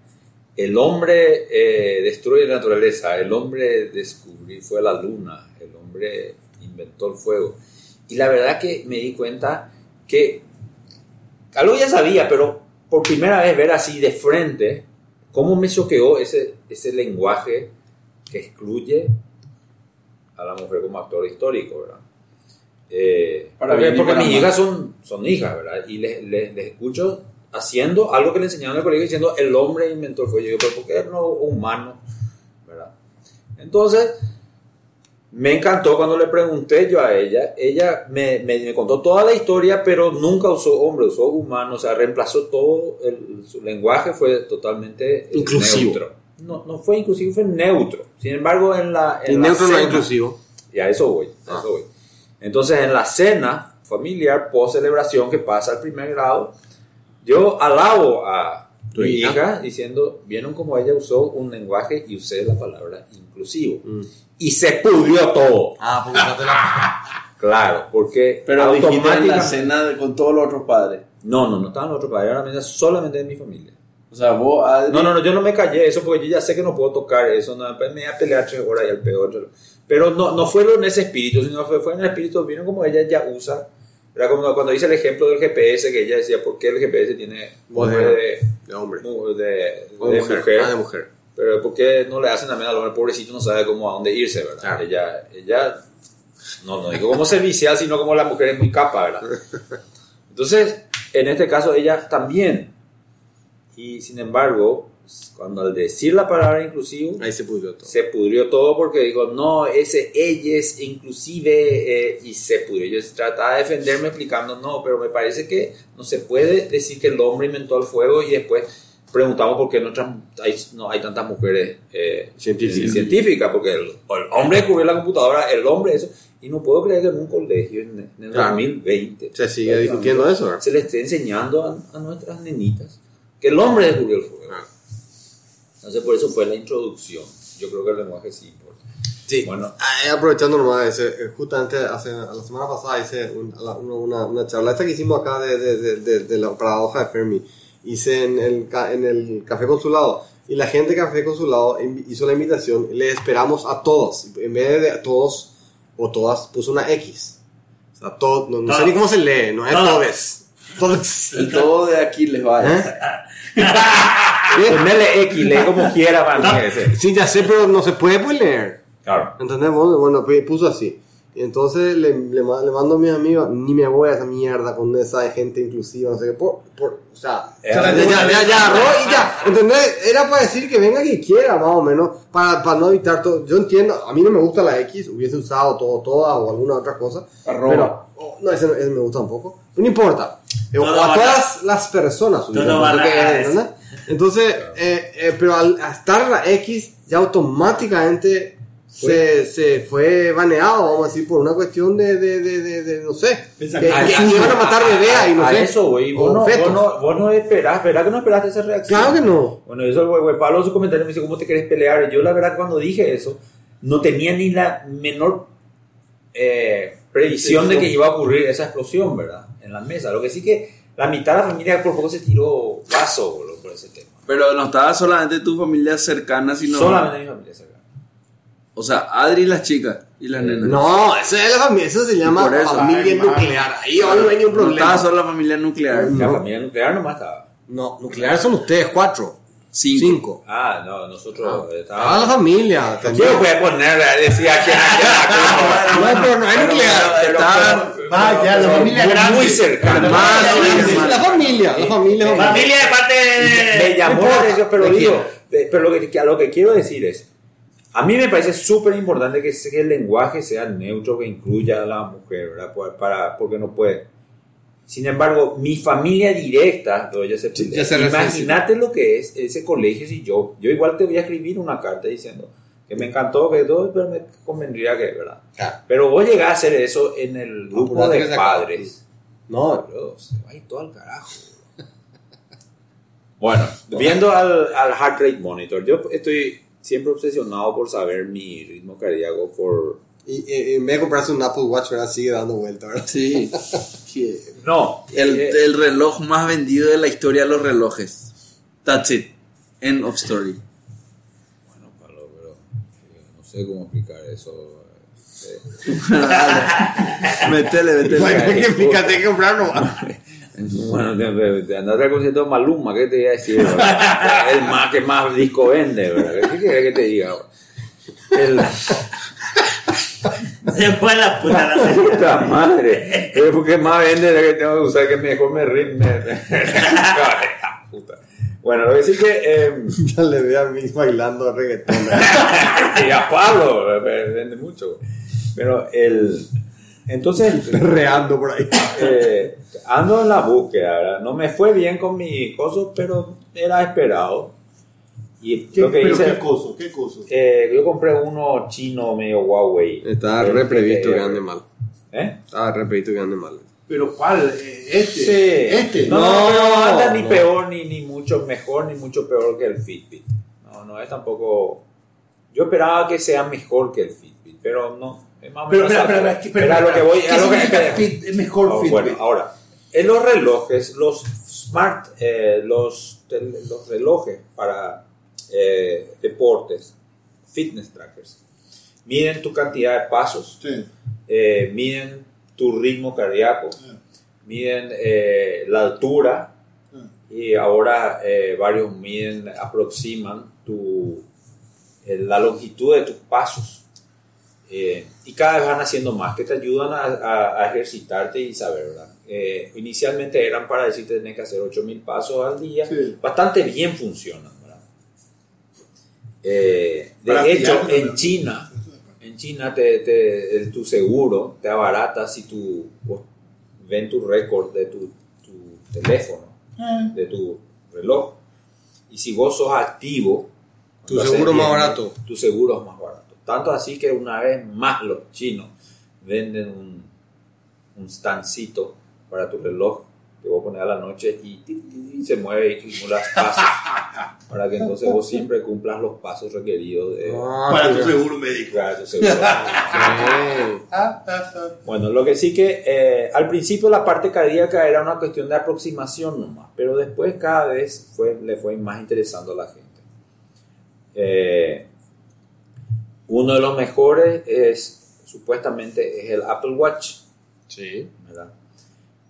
el hombre eh, destruye la naturaleza, el hombre descubrió, fue la luna, el hombre inventó el fuego. Y la verdad que me di cuenta que algo ya sabía, pero por primera vez ver así de frente, cómo me choqueó ese, ese lenguaje que excluye a la mujer como actor histórico, ¿verdad? Eh, Para porque porque mis hijas son, son hijas, ¿verdad? Y les, les, les escucho haciendo algo que le enseñaron en el colegio diciendo el hombre inventó el fuego. Yo pero ¿por qué no humano? ¿verdad? Entonces, me encantó cuando le pregunté yo a ella. Ella me, me, me contó toda la historia, pero nunca usó hombre, usó humano. O sea, reemplazó todo. El, su lenguaje fue totalmente eh, Inclusivo. neutro. No, no fue inclusivo, fue neutro. Sin embargo, en la. En la neutro no es inclusivo. y a eso voy, a Ah. eso voy. Entonces, en la cena familiar, post celebración que pasa al primer grado, yo alabo a Tu mi hija. hija diciendo, vieron cómo ella usó un lenguaje y usé la palabra inclusivo. Mm. Y se pudrió todo. Ah, porque no te la... <laughs> Claro, porque Pero dijiste en la automáticamente... cena con todos los otros padres. No, no, no estaban los otros padres, era mesa solamente de mi familia. O sea, vos, Adri, No, no, no, yo no me callé eso porque yo ya sé que no puedo tocar eso. No, pues me iba a pelear tres horas y al peor. Pero no, no fue en ese espíritu, sino fue, fue en el espíritu. Vieron como ella ya usa. Era como cuando dice el ejemplo del GPS, que ella decía, ¿por qué el GPS tiene nombre de- hombre. de, mujer. mujer? Ah, de mujer. Pero ¿por qué no le hacen también al hombre? Pobrecito no sabe cómo a dónde irse, ¿verdad? Claro. Ella, ella, no, no digo como servicial, sino como la mujer es muy capa, ¿verdad? <laughs> Entonces, en este caso, ella también. Y sin embargo, cuando al decir la palabra inclusivo, Ahí se pudrió todo. se pudrió todo porque dijo, no, ese ella es inclusive eh, y se pudrió. Yo trataba de defenderme explicando, no, pero me parece que no se puede decir que el hombre inventó el fuego y después preguntamos por qué no, tran- hay, no hay tantas mujeres eh, Científicas. científicas, porque el, el hombre descubrió la computadora, el hombre eso, y no puedo creer que en un colegio en, en el Claro. 2020 Se sigue discutiendo eso, se le esté enseñando a, a nuestras nenitas que el hombre descubrió el fuego. Ah. Entonces, por eso fue la introducción. Yo creo que el lenguaje sí importa. Sí. Bueno, aprovechando nomás, eh, justamente hace, la semana pasada hice un- la- una, una, charla, esta que hicimos acá de, de, de, de, de la paradoja de Fermi, hice en el, en el Café Consulado, y la gente de Café Consulado hizo la invitación, le esperamos a todos, en vez de a todos o todas, puso una X. O sea, todo, no, no sé ni cómo se lee, no es Todos. Todos. el todo de aquí les va. ¿Eh? <laughs> ponele X, lee como quiera para mí ese. Sí, ya sé, pero no se puede pues leer. Claro. ¿Entendés? Bueno, pues, puso así. Y entonces le, le, le mando a mis amigos, ni me voy a esa mierda con esa de gente inclusiva, no sé qué, por, por, o sea, Eh, ya, ya, ya, ya agarró y ya, <laughs> ¿entendés? Era para decir que venga quien quiera, más o menos, para, para no evitar todo. Yo entiendo, a mí no me gusta la X, hubiese usado todo, toda o alguna otra cosa, Arroba. pero, oh, no, ese, ese me gusta un poco, no importa. Eh, Todo o a todas las personas, hubiese Todo va puesto que- a- ¿entendés? Entonces, eh, eh, pero al estar la X, ya automáticamente se, se fue baneado, vamos a decir, por una cuestión de, de, de, de, de, no sé, que, que, A- que a- iban a matar bebés y no a sé. eso, güey. Vos o no, vos, no, vos no esperás, ¿verdad que no esperaste esa reacción? Claro que no. Bueno, eso, güey, güey, Pablo en su comentario me dice, ¿cómo te querés pelear? Yo, la verdad, cuando dije eso, no tenía ni la menor eh, previsión de que iba a ocurrir esa explosión, ¿verdad? En la mesa. Lo que sí que la mitad de la familia por poco se tiró vaso, por ese tema. Pero no estaba solamente tu familia cercana, sino. Solamente mi familia cercana. O sea, Adri y las chicas y las nenas. No, eso es la familia, eso se llama por eso. familia Ay, nuclear. Ahí hoy no hay ni un No estaba problema. solo la familia nuclear. La familia nuclear nomás estaba. No, nuclear son ustedes, cuatro. Cinco. Cinco. Ah, no, nosotros Ah, estábamos... la familia. ¿Quién también. puede poner, decía quién <laughs> No, pero no es nuclear. Estaban- Ah, ya, la familia grande. muy cercana. Sí, sí, sí. La familia, la familia. Familia de parte me de... llamó no importa, la pero digo, pero lo que, a lo que quiero decir es, a mí me parece súper importante que, el lenguaje sea neutro, que incluya a la mujer, ¿verdad? Para, porque no puede. Sin embargo, mi familia directa, ya se, Sí, ya se imagínate lo que es ese colegio si yo, yo igual te voy a escribir una carta diciendo que me encantó, que todo, pero me convendría que, ¿verdad? Claro. Pero vos llegás a hacer eso en el grupo Apurate que de padres. No, Bro, se va a ir todo al carajo. Bueno, viendo al, al heart rate monitor, yo estoy siempre obsesionado por saber mi ritmo cardíaco por... y, de comprarse un Apple Watch, ¿verdad? Sigue dando vuelta, ¿verdad? Sí. <laughs> Sí. No, El, eh, el reloj más vendido de la historia de los relojes. That's it. End of story. Bueno, Pablo, pero eh, no sé cómo explicar eso. eh, <laughs> Métele, métele. Bueno, hay que explicar, hay que comprarlo. Bueno, te, te, te andaste al concierto de Maluma, ¿qué te iba a decir? <laughs> El más que más disco vende, ¿verdad? ¿Qué quieres que te diga? El- <laughs> Se fue la puta la. Puta madre. Pero porque más vende la que tengo que usar que mejor me. Me... Puta. Bueno, lo que sí que. eh, Ya le veo a mí bailando reggaetón. <laughs> y a Pablo eh, vende mucho. Pero el. Entonces, Reando por ahí. <laughs> eh, ando en la búsqueda, ¿verdad? No me fue bien con mi coso, pero era esperado. Y ¿Qué, lo que pero hice. ¿Qué coso? ¿Qué coso? eh, yo compré uno chino medio Huawei. Estaba re previsto que ande mal. ¿Eh? Estaba re previsto que ande mal. ¿Pero cuál? Eh, ¿Este? Sí. ¿Este? No, no, No, pero no anda ni no. peor, ni, ni mucho mejor, ni mucho peor que el Fitbit. No, no es tampoco. Yo esperaba que sea mejor que el Fitbit, pero no. Es más o Pero, espera, alto. espera, Pero a lo que voy, ¿Qué a lo que fit- es mejor Oh, Fitbit? bueno, ahora, en los relojes, los smart, eh, los, tel- los relojes para eh, deportes, fitness trackers, miden tu cantidad de pasos, Sí. eh, miden tu ritmo cardíaco, miden eh, la altura y ahora eh, varios miden, aproximan tu, eh, la longitud de tus pasos. Eh, y cada vez van haciendo más que te ayudan a, a- a ejercitarte y saber, ¿verdad? Eh, inicialmente eran para decirte que tenés que hacer 8000 pasos al día. Sí. Bastante bien funcionan. Eh, de hecho, en. China, en China te, te- el- tu seguro te abarata si tu, vos ven tu récord de tu, tu teléfono, Ah. de tu reloj. Y si vos sos activo, Tu seguro más bien, barato. Tu seguro es más barato. Tanto así que una vez más los chinos venden un, un stancito para tu reloj que vos pones a la noche y, ti, se mueve y acumulas pasos. <laughs> para que entonces vos siempre cumplas los pasos requeridos de, Ah, Para tu seguro médico. para tu seguro. <laughs> Bueno, lo que sí que eh, al principio la parte cardíaca era una cuestión de aproximación nomás, pero después cada vez fue, le fue más interesando a la gente. Eh, uno de los mejores es, supuestamente, es el Apple Watch, Sí.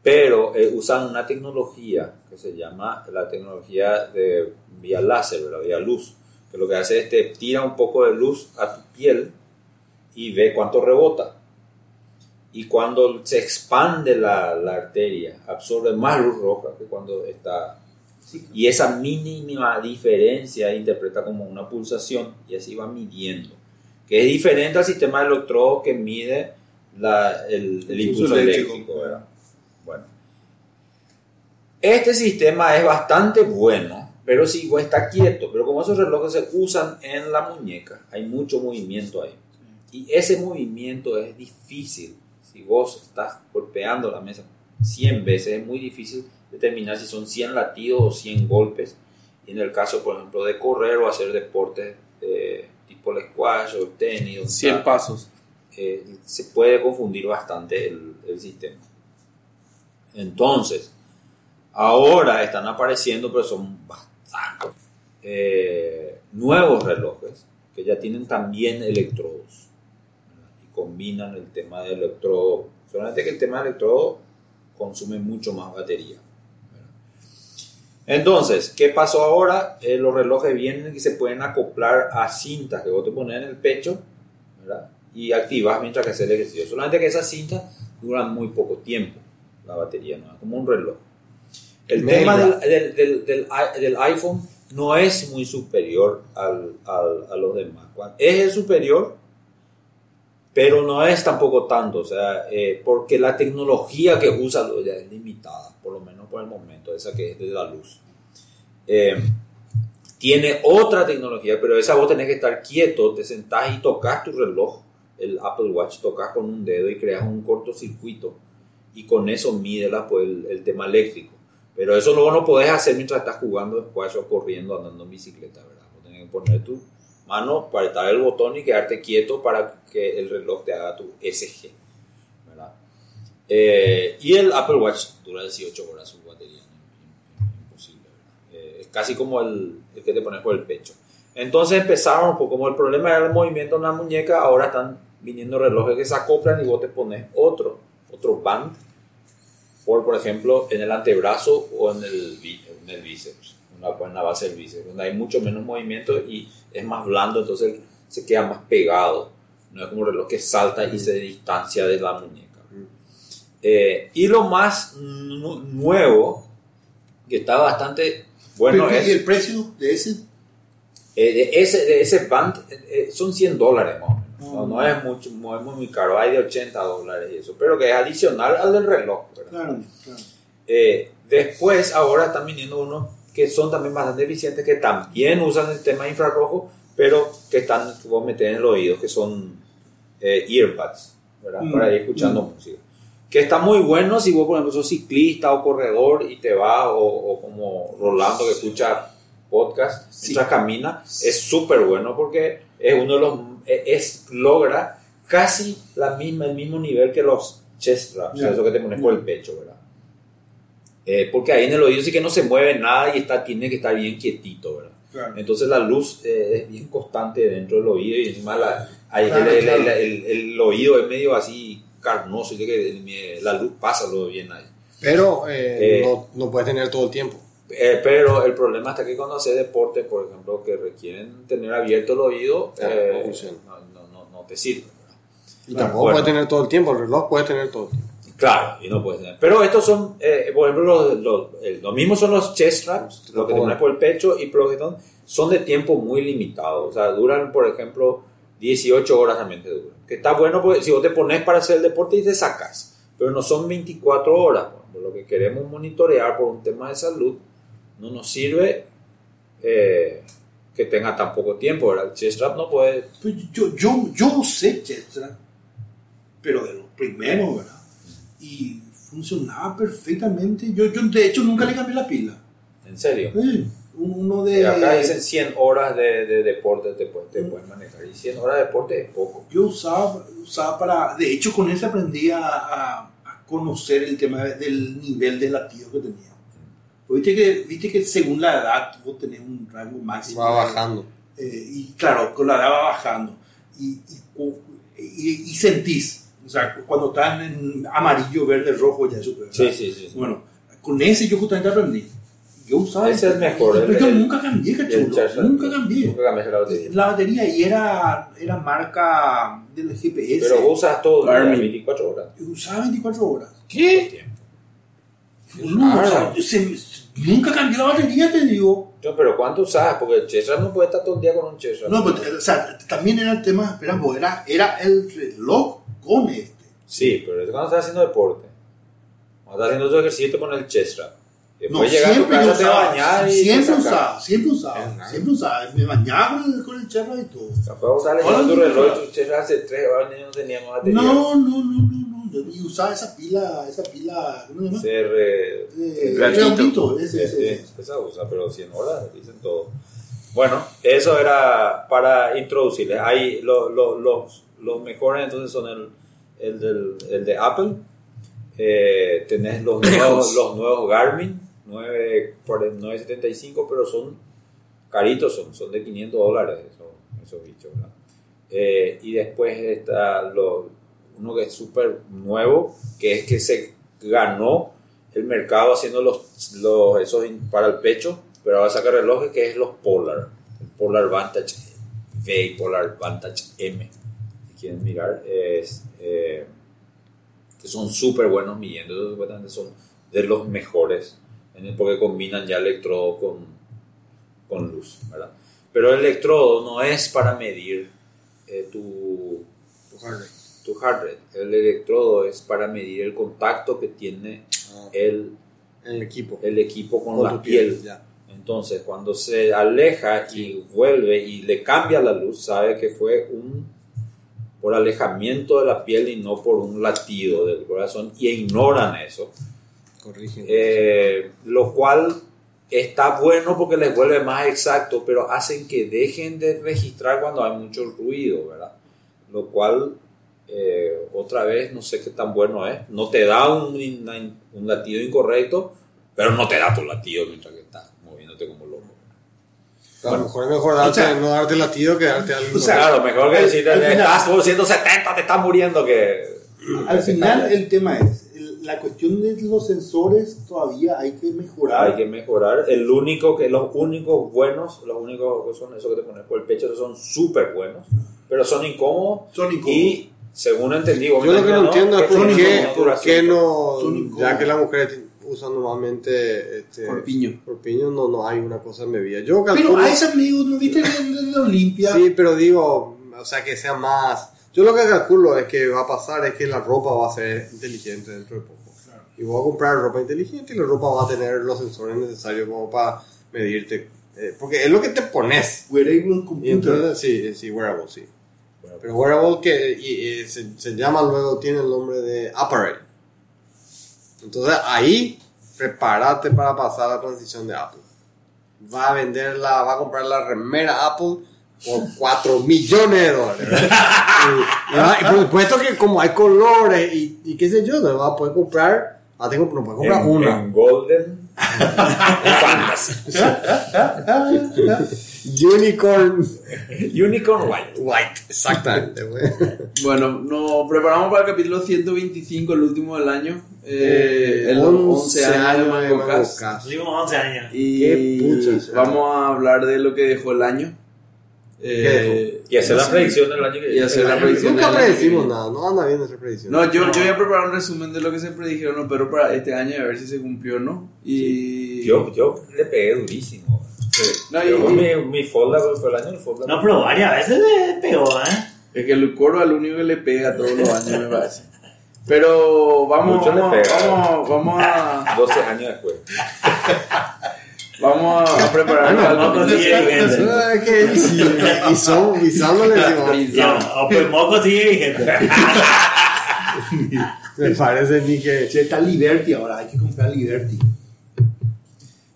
Pero eh, usan una tecnología que se llama la tecnología de vía láser, ¿verdad? Vía luz, que lo que hace es te tira un poco de luz a tu piel y ve cuánto rebota. Y cuando se expande la, la arteria, absorbe más luz roja que cuando está... Y esa mínima diferencia interpreta como una pulsación y así va midiendo. Que es diferente al sistema de electrodo que mide la- el, el impulso eléctrico. eléctrico. ¿verdad? Este sistema es bastante bueno, pero si vos está quieto, pero como esos relojes se usan en la muñeca, hay mucho movimiento ahí. Y ese movimiento es difícil. Si vos estás golpeando la mesa 100 veces, es muy difícil determinar si son 100 latidos o 100 golpes. Y en el caso, por ejemplo, de correr o hacer deportes eh, tipo el squash o el tenis, donde 100 está- pasos. eh, se puede confundir bastante el, el sistema. Entonces, ahora están apareciendo, pero son bastante eh, nuevos relojes que ya tienen también electrodos y combinan el tema de electrodo. Solamente que el tema de electrodo consume mucho más batería. Entonces, ¿qué pasó ahora? Eh, los relojes vienen y se pueden acoplar a cintas que vos te pones en el pecho y activas mientras que haces el ejercicio. Solamente que esas cintas duran muy poco tiempo, la batería, ¿no? Como un reloj. El tema del, del- del- del i- del iPhone no es muy superior al, al- a los demás. Es el superior, pero no es tampoco tanto, o sea, eh, porque la tecnología que usa ya es limitada, por lo menos por el momento, esa que es de la luz. Eh, tiene otra tecnología, pero esa vos tenés que estar quieto, te sentás y tocas tu reloj, el Apple Watch, tocas con un dedo y creas un cortocircuito y con eso mide la- pues, el, el tema eléctrico. Pero eso luego no podés hacer mientras estás jugando squash o corriendo, andando en bicicleta, ¿verdad? Vos tenés que poner tu mano, apretar el botón y quedarte quieto para que el reloj te haga tu SG, ¿verdad? Eh, y el Apple Watch dura 18 horas su batería, ¿no? imposible, ¿verdad? Eh, es casi como el, el que te pones por el pecho. Entonces empezaron, pues como el problema era el movimiento en la muñeca, ahora están viniendo relojes que se acoplan y vos te pones otro, otro band, por, por ejemplo, en el antebrazo o en el, en el bíceps, en la, base del bíceps, donde hay mucho menos movimiento y es más blando, entonces se queda más pegado, No es como un reloj que salta y se distancia de la muñeca. Eh, y lo más nu- nuevo, que está bastante bueno, ¿Y el precio de ese? eh, de ese, de ese band eh, son 100 dólares más. No, no es, mucho, no es muy caro, hay de 80 dólares y eso, pero que es adicional al del reloj. ¿verdad? Claro, claro. Eh, después, ahora están viniendo unos que son también bastante eficientes, que también usan el tema infrarrojo, pero que están, que vos metés en el oído, que son eh, earbuds, ¿verdad? Mm, Para ir escuchando música. Que está muy bueno si vos, por ejemplo, sos ciclista o corredor y te vas, o, o como Rolando que escucha podcast mientras camina, es súper bueno porque es uno de los, es, logra casi la misma, el mismo nivel que los chest straps, o sea, eso que te pones por el pecho, ¿verdad? Eh, porque ahí en el oído sí que no se mueve nada y está, tiene que estar bien quietito, ¿verdad? claro. Entonces la luz eh, es bien constante dentro del oído y encima la, ahí Claro, el, el- claro. el- el- el oído es medio así carnoso y que el- la luz pasa lo bien ahí. Pero eh, Eh, no, no puedes tener todo el tiempo. Eh, pero el problema está que cuando haces deporte, por ejemplo, que requieren tener abierto el oído, eh, no no, no- no- no te sirve. ¿verdad? Y tampoco bueno. puedes tener todo el tiempo. El reloj puede tener todo el tiempo. Claro, y no puedes tener. Pero estos son, eh, por ejemplo, los, los, el- lo mismo son los chest straps, lo que te pones por el pecho y que son, de tiempo muy limitado. O sea, duran, por ejemplo, 18 horas también te duran. Que está bueno porque si vos te pones para hacer el deporte y te sacas, pero no son 24 horas. Por ejemplo, lo que queremos monitorear por un tema de salud no nos sirve eh, que tenga tan poco tiempo. ¿verdad? El chest no puede. Pues yo, yo, yo usé Chetra, pero de los primeros, ¿verdad? Y funcionaba perfectamente. Yo, yo de hecho nunca le cambié la pila. En serio. Sí, uno Y de... acá dicen 100 horas de, de deporte te, pueden- te pueden manejar. Y 100 horas de deporte es poco. Yo usaba, usaba para... De hecho, con ese aprendí a, a- a conocer el tema del nivel de latido que tenía. Viste que, viste que según la edad vos tenés un rango máximo. Va de- bajando. Eh, y claro, con la edad va bajando. Y, y, y- y sentís, o sea, cuando están en amarillo, verde, rojo, ya eso. ¿verdad? Sí, sí, sí. sí. Bueno, con ese yo justamente aprendí. Yo usaba Ese es mejor, Pero el- yo nunca cambié, cachulo. Nunca cambié. Nunca cambiaste la batería. La batería y era, era marca del GPS. Pero vos usas todo el día, Garmin. 24 horas. Usaba 24 horas. ¿Qué? Boludo, o sea, se- nunca cambié la batería, te digo. No, pero ¿cuánto usas? Porque el Chesra no puede estar todo el día con un Chesra. No, pero, o sea, también era el tema, espera, vos, era, era el reloj con este. Sí, pero es cuando estás haciendo deporte. Cuando estás haciendo tu ejercicio con el Chesra. No, a tu siempre casa, te usaba, bañas y siempre te usaba, siempre usaba, siempre usaba. Me bañaba con el, con el y todo. Capaz con tu no reloj tu Chesra hace 3 horas no teníamos batería. No, no, no, no, no. Yo- Y usaba esa pila, esa pila, ¿cómo se llama? Ser, eh, Eh, ese, ese, esa usa, pero 100 horas dicen todo. Bueno, eso era para introducirles. Hay lo- lo- los, los mejores entonces son el, el, del- el de Apple. Eh, tenés los nuevos, los nuevos Garmin 9, por el 975, pero son caritos, son, son de 500 dólares esos, esos bichos. ¿verdad? Eh, y después está lo- uno que es súper nuevo, que es que se ganó el mercado haciendo los, los esos para el pecho, pero ahora saca relojes que es los Polar, el Polar Vantage V y Polar Vantage M. Si quieren mirar, es, eh, que son súper buenos midiendo, son de los mejores, porque combinan ya electrodo con, con luz, ¿verdad? Pero el electrodo no es para medir eh, tu, tu el electrodo es para medir el contacto que tiene Ah, el, el equipo. el equipo con, Con la tu piel. Entonces, cuando se aleja y vuelve y le cambia la luz, sabe que fue un por alejamiento de la piel y no por un latido del corazón y ignoran eso. Corrigen. Eh, lo cual está bueno porque les vuelve más exacto, pero hacen que dejen de registrar cuando hay mucho ruido, ¿verdad? Lo cual, eh, otra vez, no sé qué tan bueno es. No te da un, un- un latido incorrecto, pero no te da tu latido mientras que estás moviéndote como loco. a lo mejor es mejor darte, o sea- no darte latido que darte algo. o sea, claro, mejor que al- decirte, al final- estás por 170, te estás muriendo que... Al final el tema es, la cuestión de los sensores todavía hay que mejorar. Hay que mejorar. El único que, los únicos buenos, los únicos que son esos que te pones por el pecho, esos son súper buenos. pero son incómodos. Son incómodos. Y según entendí, Yo lo que no imagino, entiendo es por qué, por qué no, ya que las mujeres usan normalmente este, Corpiño. corpiño, no, no hay una cosa en bebida. Yo Pero calculo, a ese amigo, ¿no viste <laughs> de la Olimpia? sí, pero digo, o sea, que sea más. Yo lo que calculo es que va a pasar es que la ropa va a ser inteligente dentro de poco. Y voy a comprar ropa inteligente y la ropa va a tener los sensores necesarios como para medirte. eh, porque es lo que te pones. Wearable Y computer. entonces, sí, sí, wearable, sí. Pero wearable que y- y se, se llama luego, tiene el nombre de apparel. Entonces ahí, prepárate para pasar la transición de Apple. Va a vender la, va a comprar la remera Apple por <laughs> 4 millones de dólares. y, por supuesto que como hay colores y, y qué sé yo, no va a poder comprar, tener- no puede comprar en, una. en Golden. <laughs> en Fantasy. <laughs> Unicorn Unicorn White. White, exactamente. Bueno, nos preparamos para el capítulo 125, el último del año. Eh, el 11 años de Mango Cast. Tuvimos 11 años. Y Qué pucha será. vamos a hablar de lo que dejó el año. Eh, Y hacer la predicción del año que y hacer la predicción. Nunca predecimos nada, no anda bien esa predicción. No, yo, yo voy a preparar un resumen de lo que se predijeron los perros para este año y a ver si se cumplió o no. Y. Yo, yo le pegué durísimo. No, Yo, mi, mi folda por el año, el folda. No, pero varias veces le pegó, ¿eh? Es que el coro el único que le pega todos los años, me parece. Pero vamos, Mucho le vamos, pega. vamos, vamos a, 12 años después. vamos a preparar Bueno, el no vigente. Eso es que y, y son, guisándole decimos, o pues Moco sigue vigente. <laughs> <laughs> me parece ni que... Che, está Liberty ahora, hay que comprar Liberty.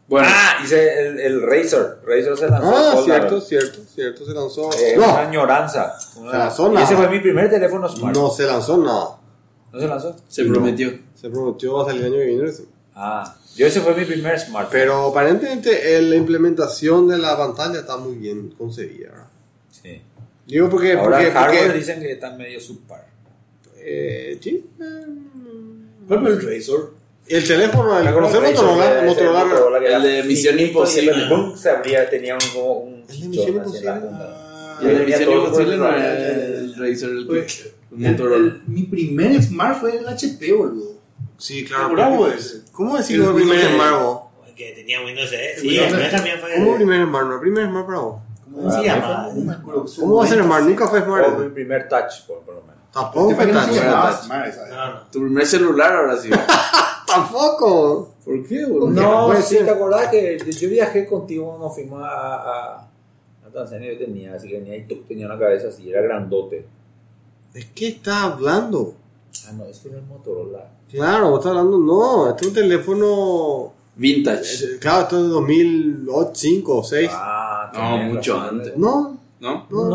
Bueno, Ah, hice el, el Razor. Razor se lanzó. Ah, cierto, cierto, cierto, se lanzó... Eh, Una No, añoranza. Una- Se lanzó y nada. ese fue mi primer teléfono smart. no se lanzó nada. ¿No se lanzó? se prometió. Se prometió va a salir el año que viene. sí. Ah, yo ese fue mi primer smart. Pero aparentemente eh, la implementación de la pantalla está muy bien concebida. ¿verdad? Sí. Digo porque... Ahora porque, hardware porque dicen que está medio subpar. eh, sí. eh, ¿Cuál fue el Razor? El teléfono, el conocer Motorola, Motorola, Motorola el de Misión Imposible. y el boom se abría, tenía un, como un El de Misión Imposible. punta. Y el de Misión Imposible no era el Razer, el, El- Motorola. mi primer Smart fue el HP, boludo. Sí, claro, bravo ese. ¿Cómo decir El el primer Smart? Que tenía Windows 10. El Sí, Windows el 10. también fue. ¿Cómo primer Smart? No, el primer Smart para vos. ¿Cómo se llama? Me acuerdo. ¿Cómo va a ser Smart? Nunca fue Smart. mi primer touch, por lo menos. Tampoco fue no tan. No. Tu primer celular ahora sí. <laughs> Tampoco. ¿Por qué, boludo? No, puede sí, ser. ¿te acordás que yo viajé contigo, nos fuimos a, a, a Tanzania, yo tenía, así que tenía, y tú tenía una cabeza así, era grandote. ¿De qué estás hablando? Ah, no, este era el Motorola. Claro, vos estás hablando. No, este es un teléfono. Vintage. eh, Claro, esto es de 2005 o 2006. Ah, No, mucho razón. antes. No, ¿No? no,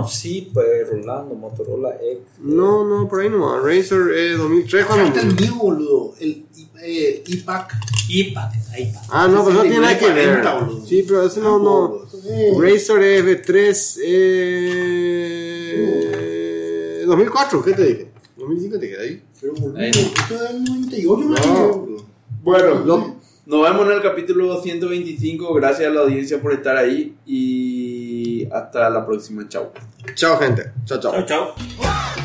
No, sí, pues Rolando, Motorola X. no, no, por ahí no. Razer eh, 2003 Acá está el mío, boludo. El eh, IPAC. IPAC, iPAC. Ah, no, pero no tiene nada que ver. 6940, boludo. Sí, pero ese no, no. Eh, Razer FB3 eh, 2004, ¿qué te dije? 2005 te quedé ahí. Pero, boludo, Ahí. esto es del 98, No. Bueno, Nos vemos en el capítulo 125. Gracias a la audiencia por estar ahí. Y hasta la próxima. Chao. chao gente. Chao, chao. Chau, chau.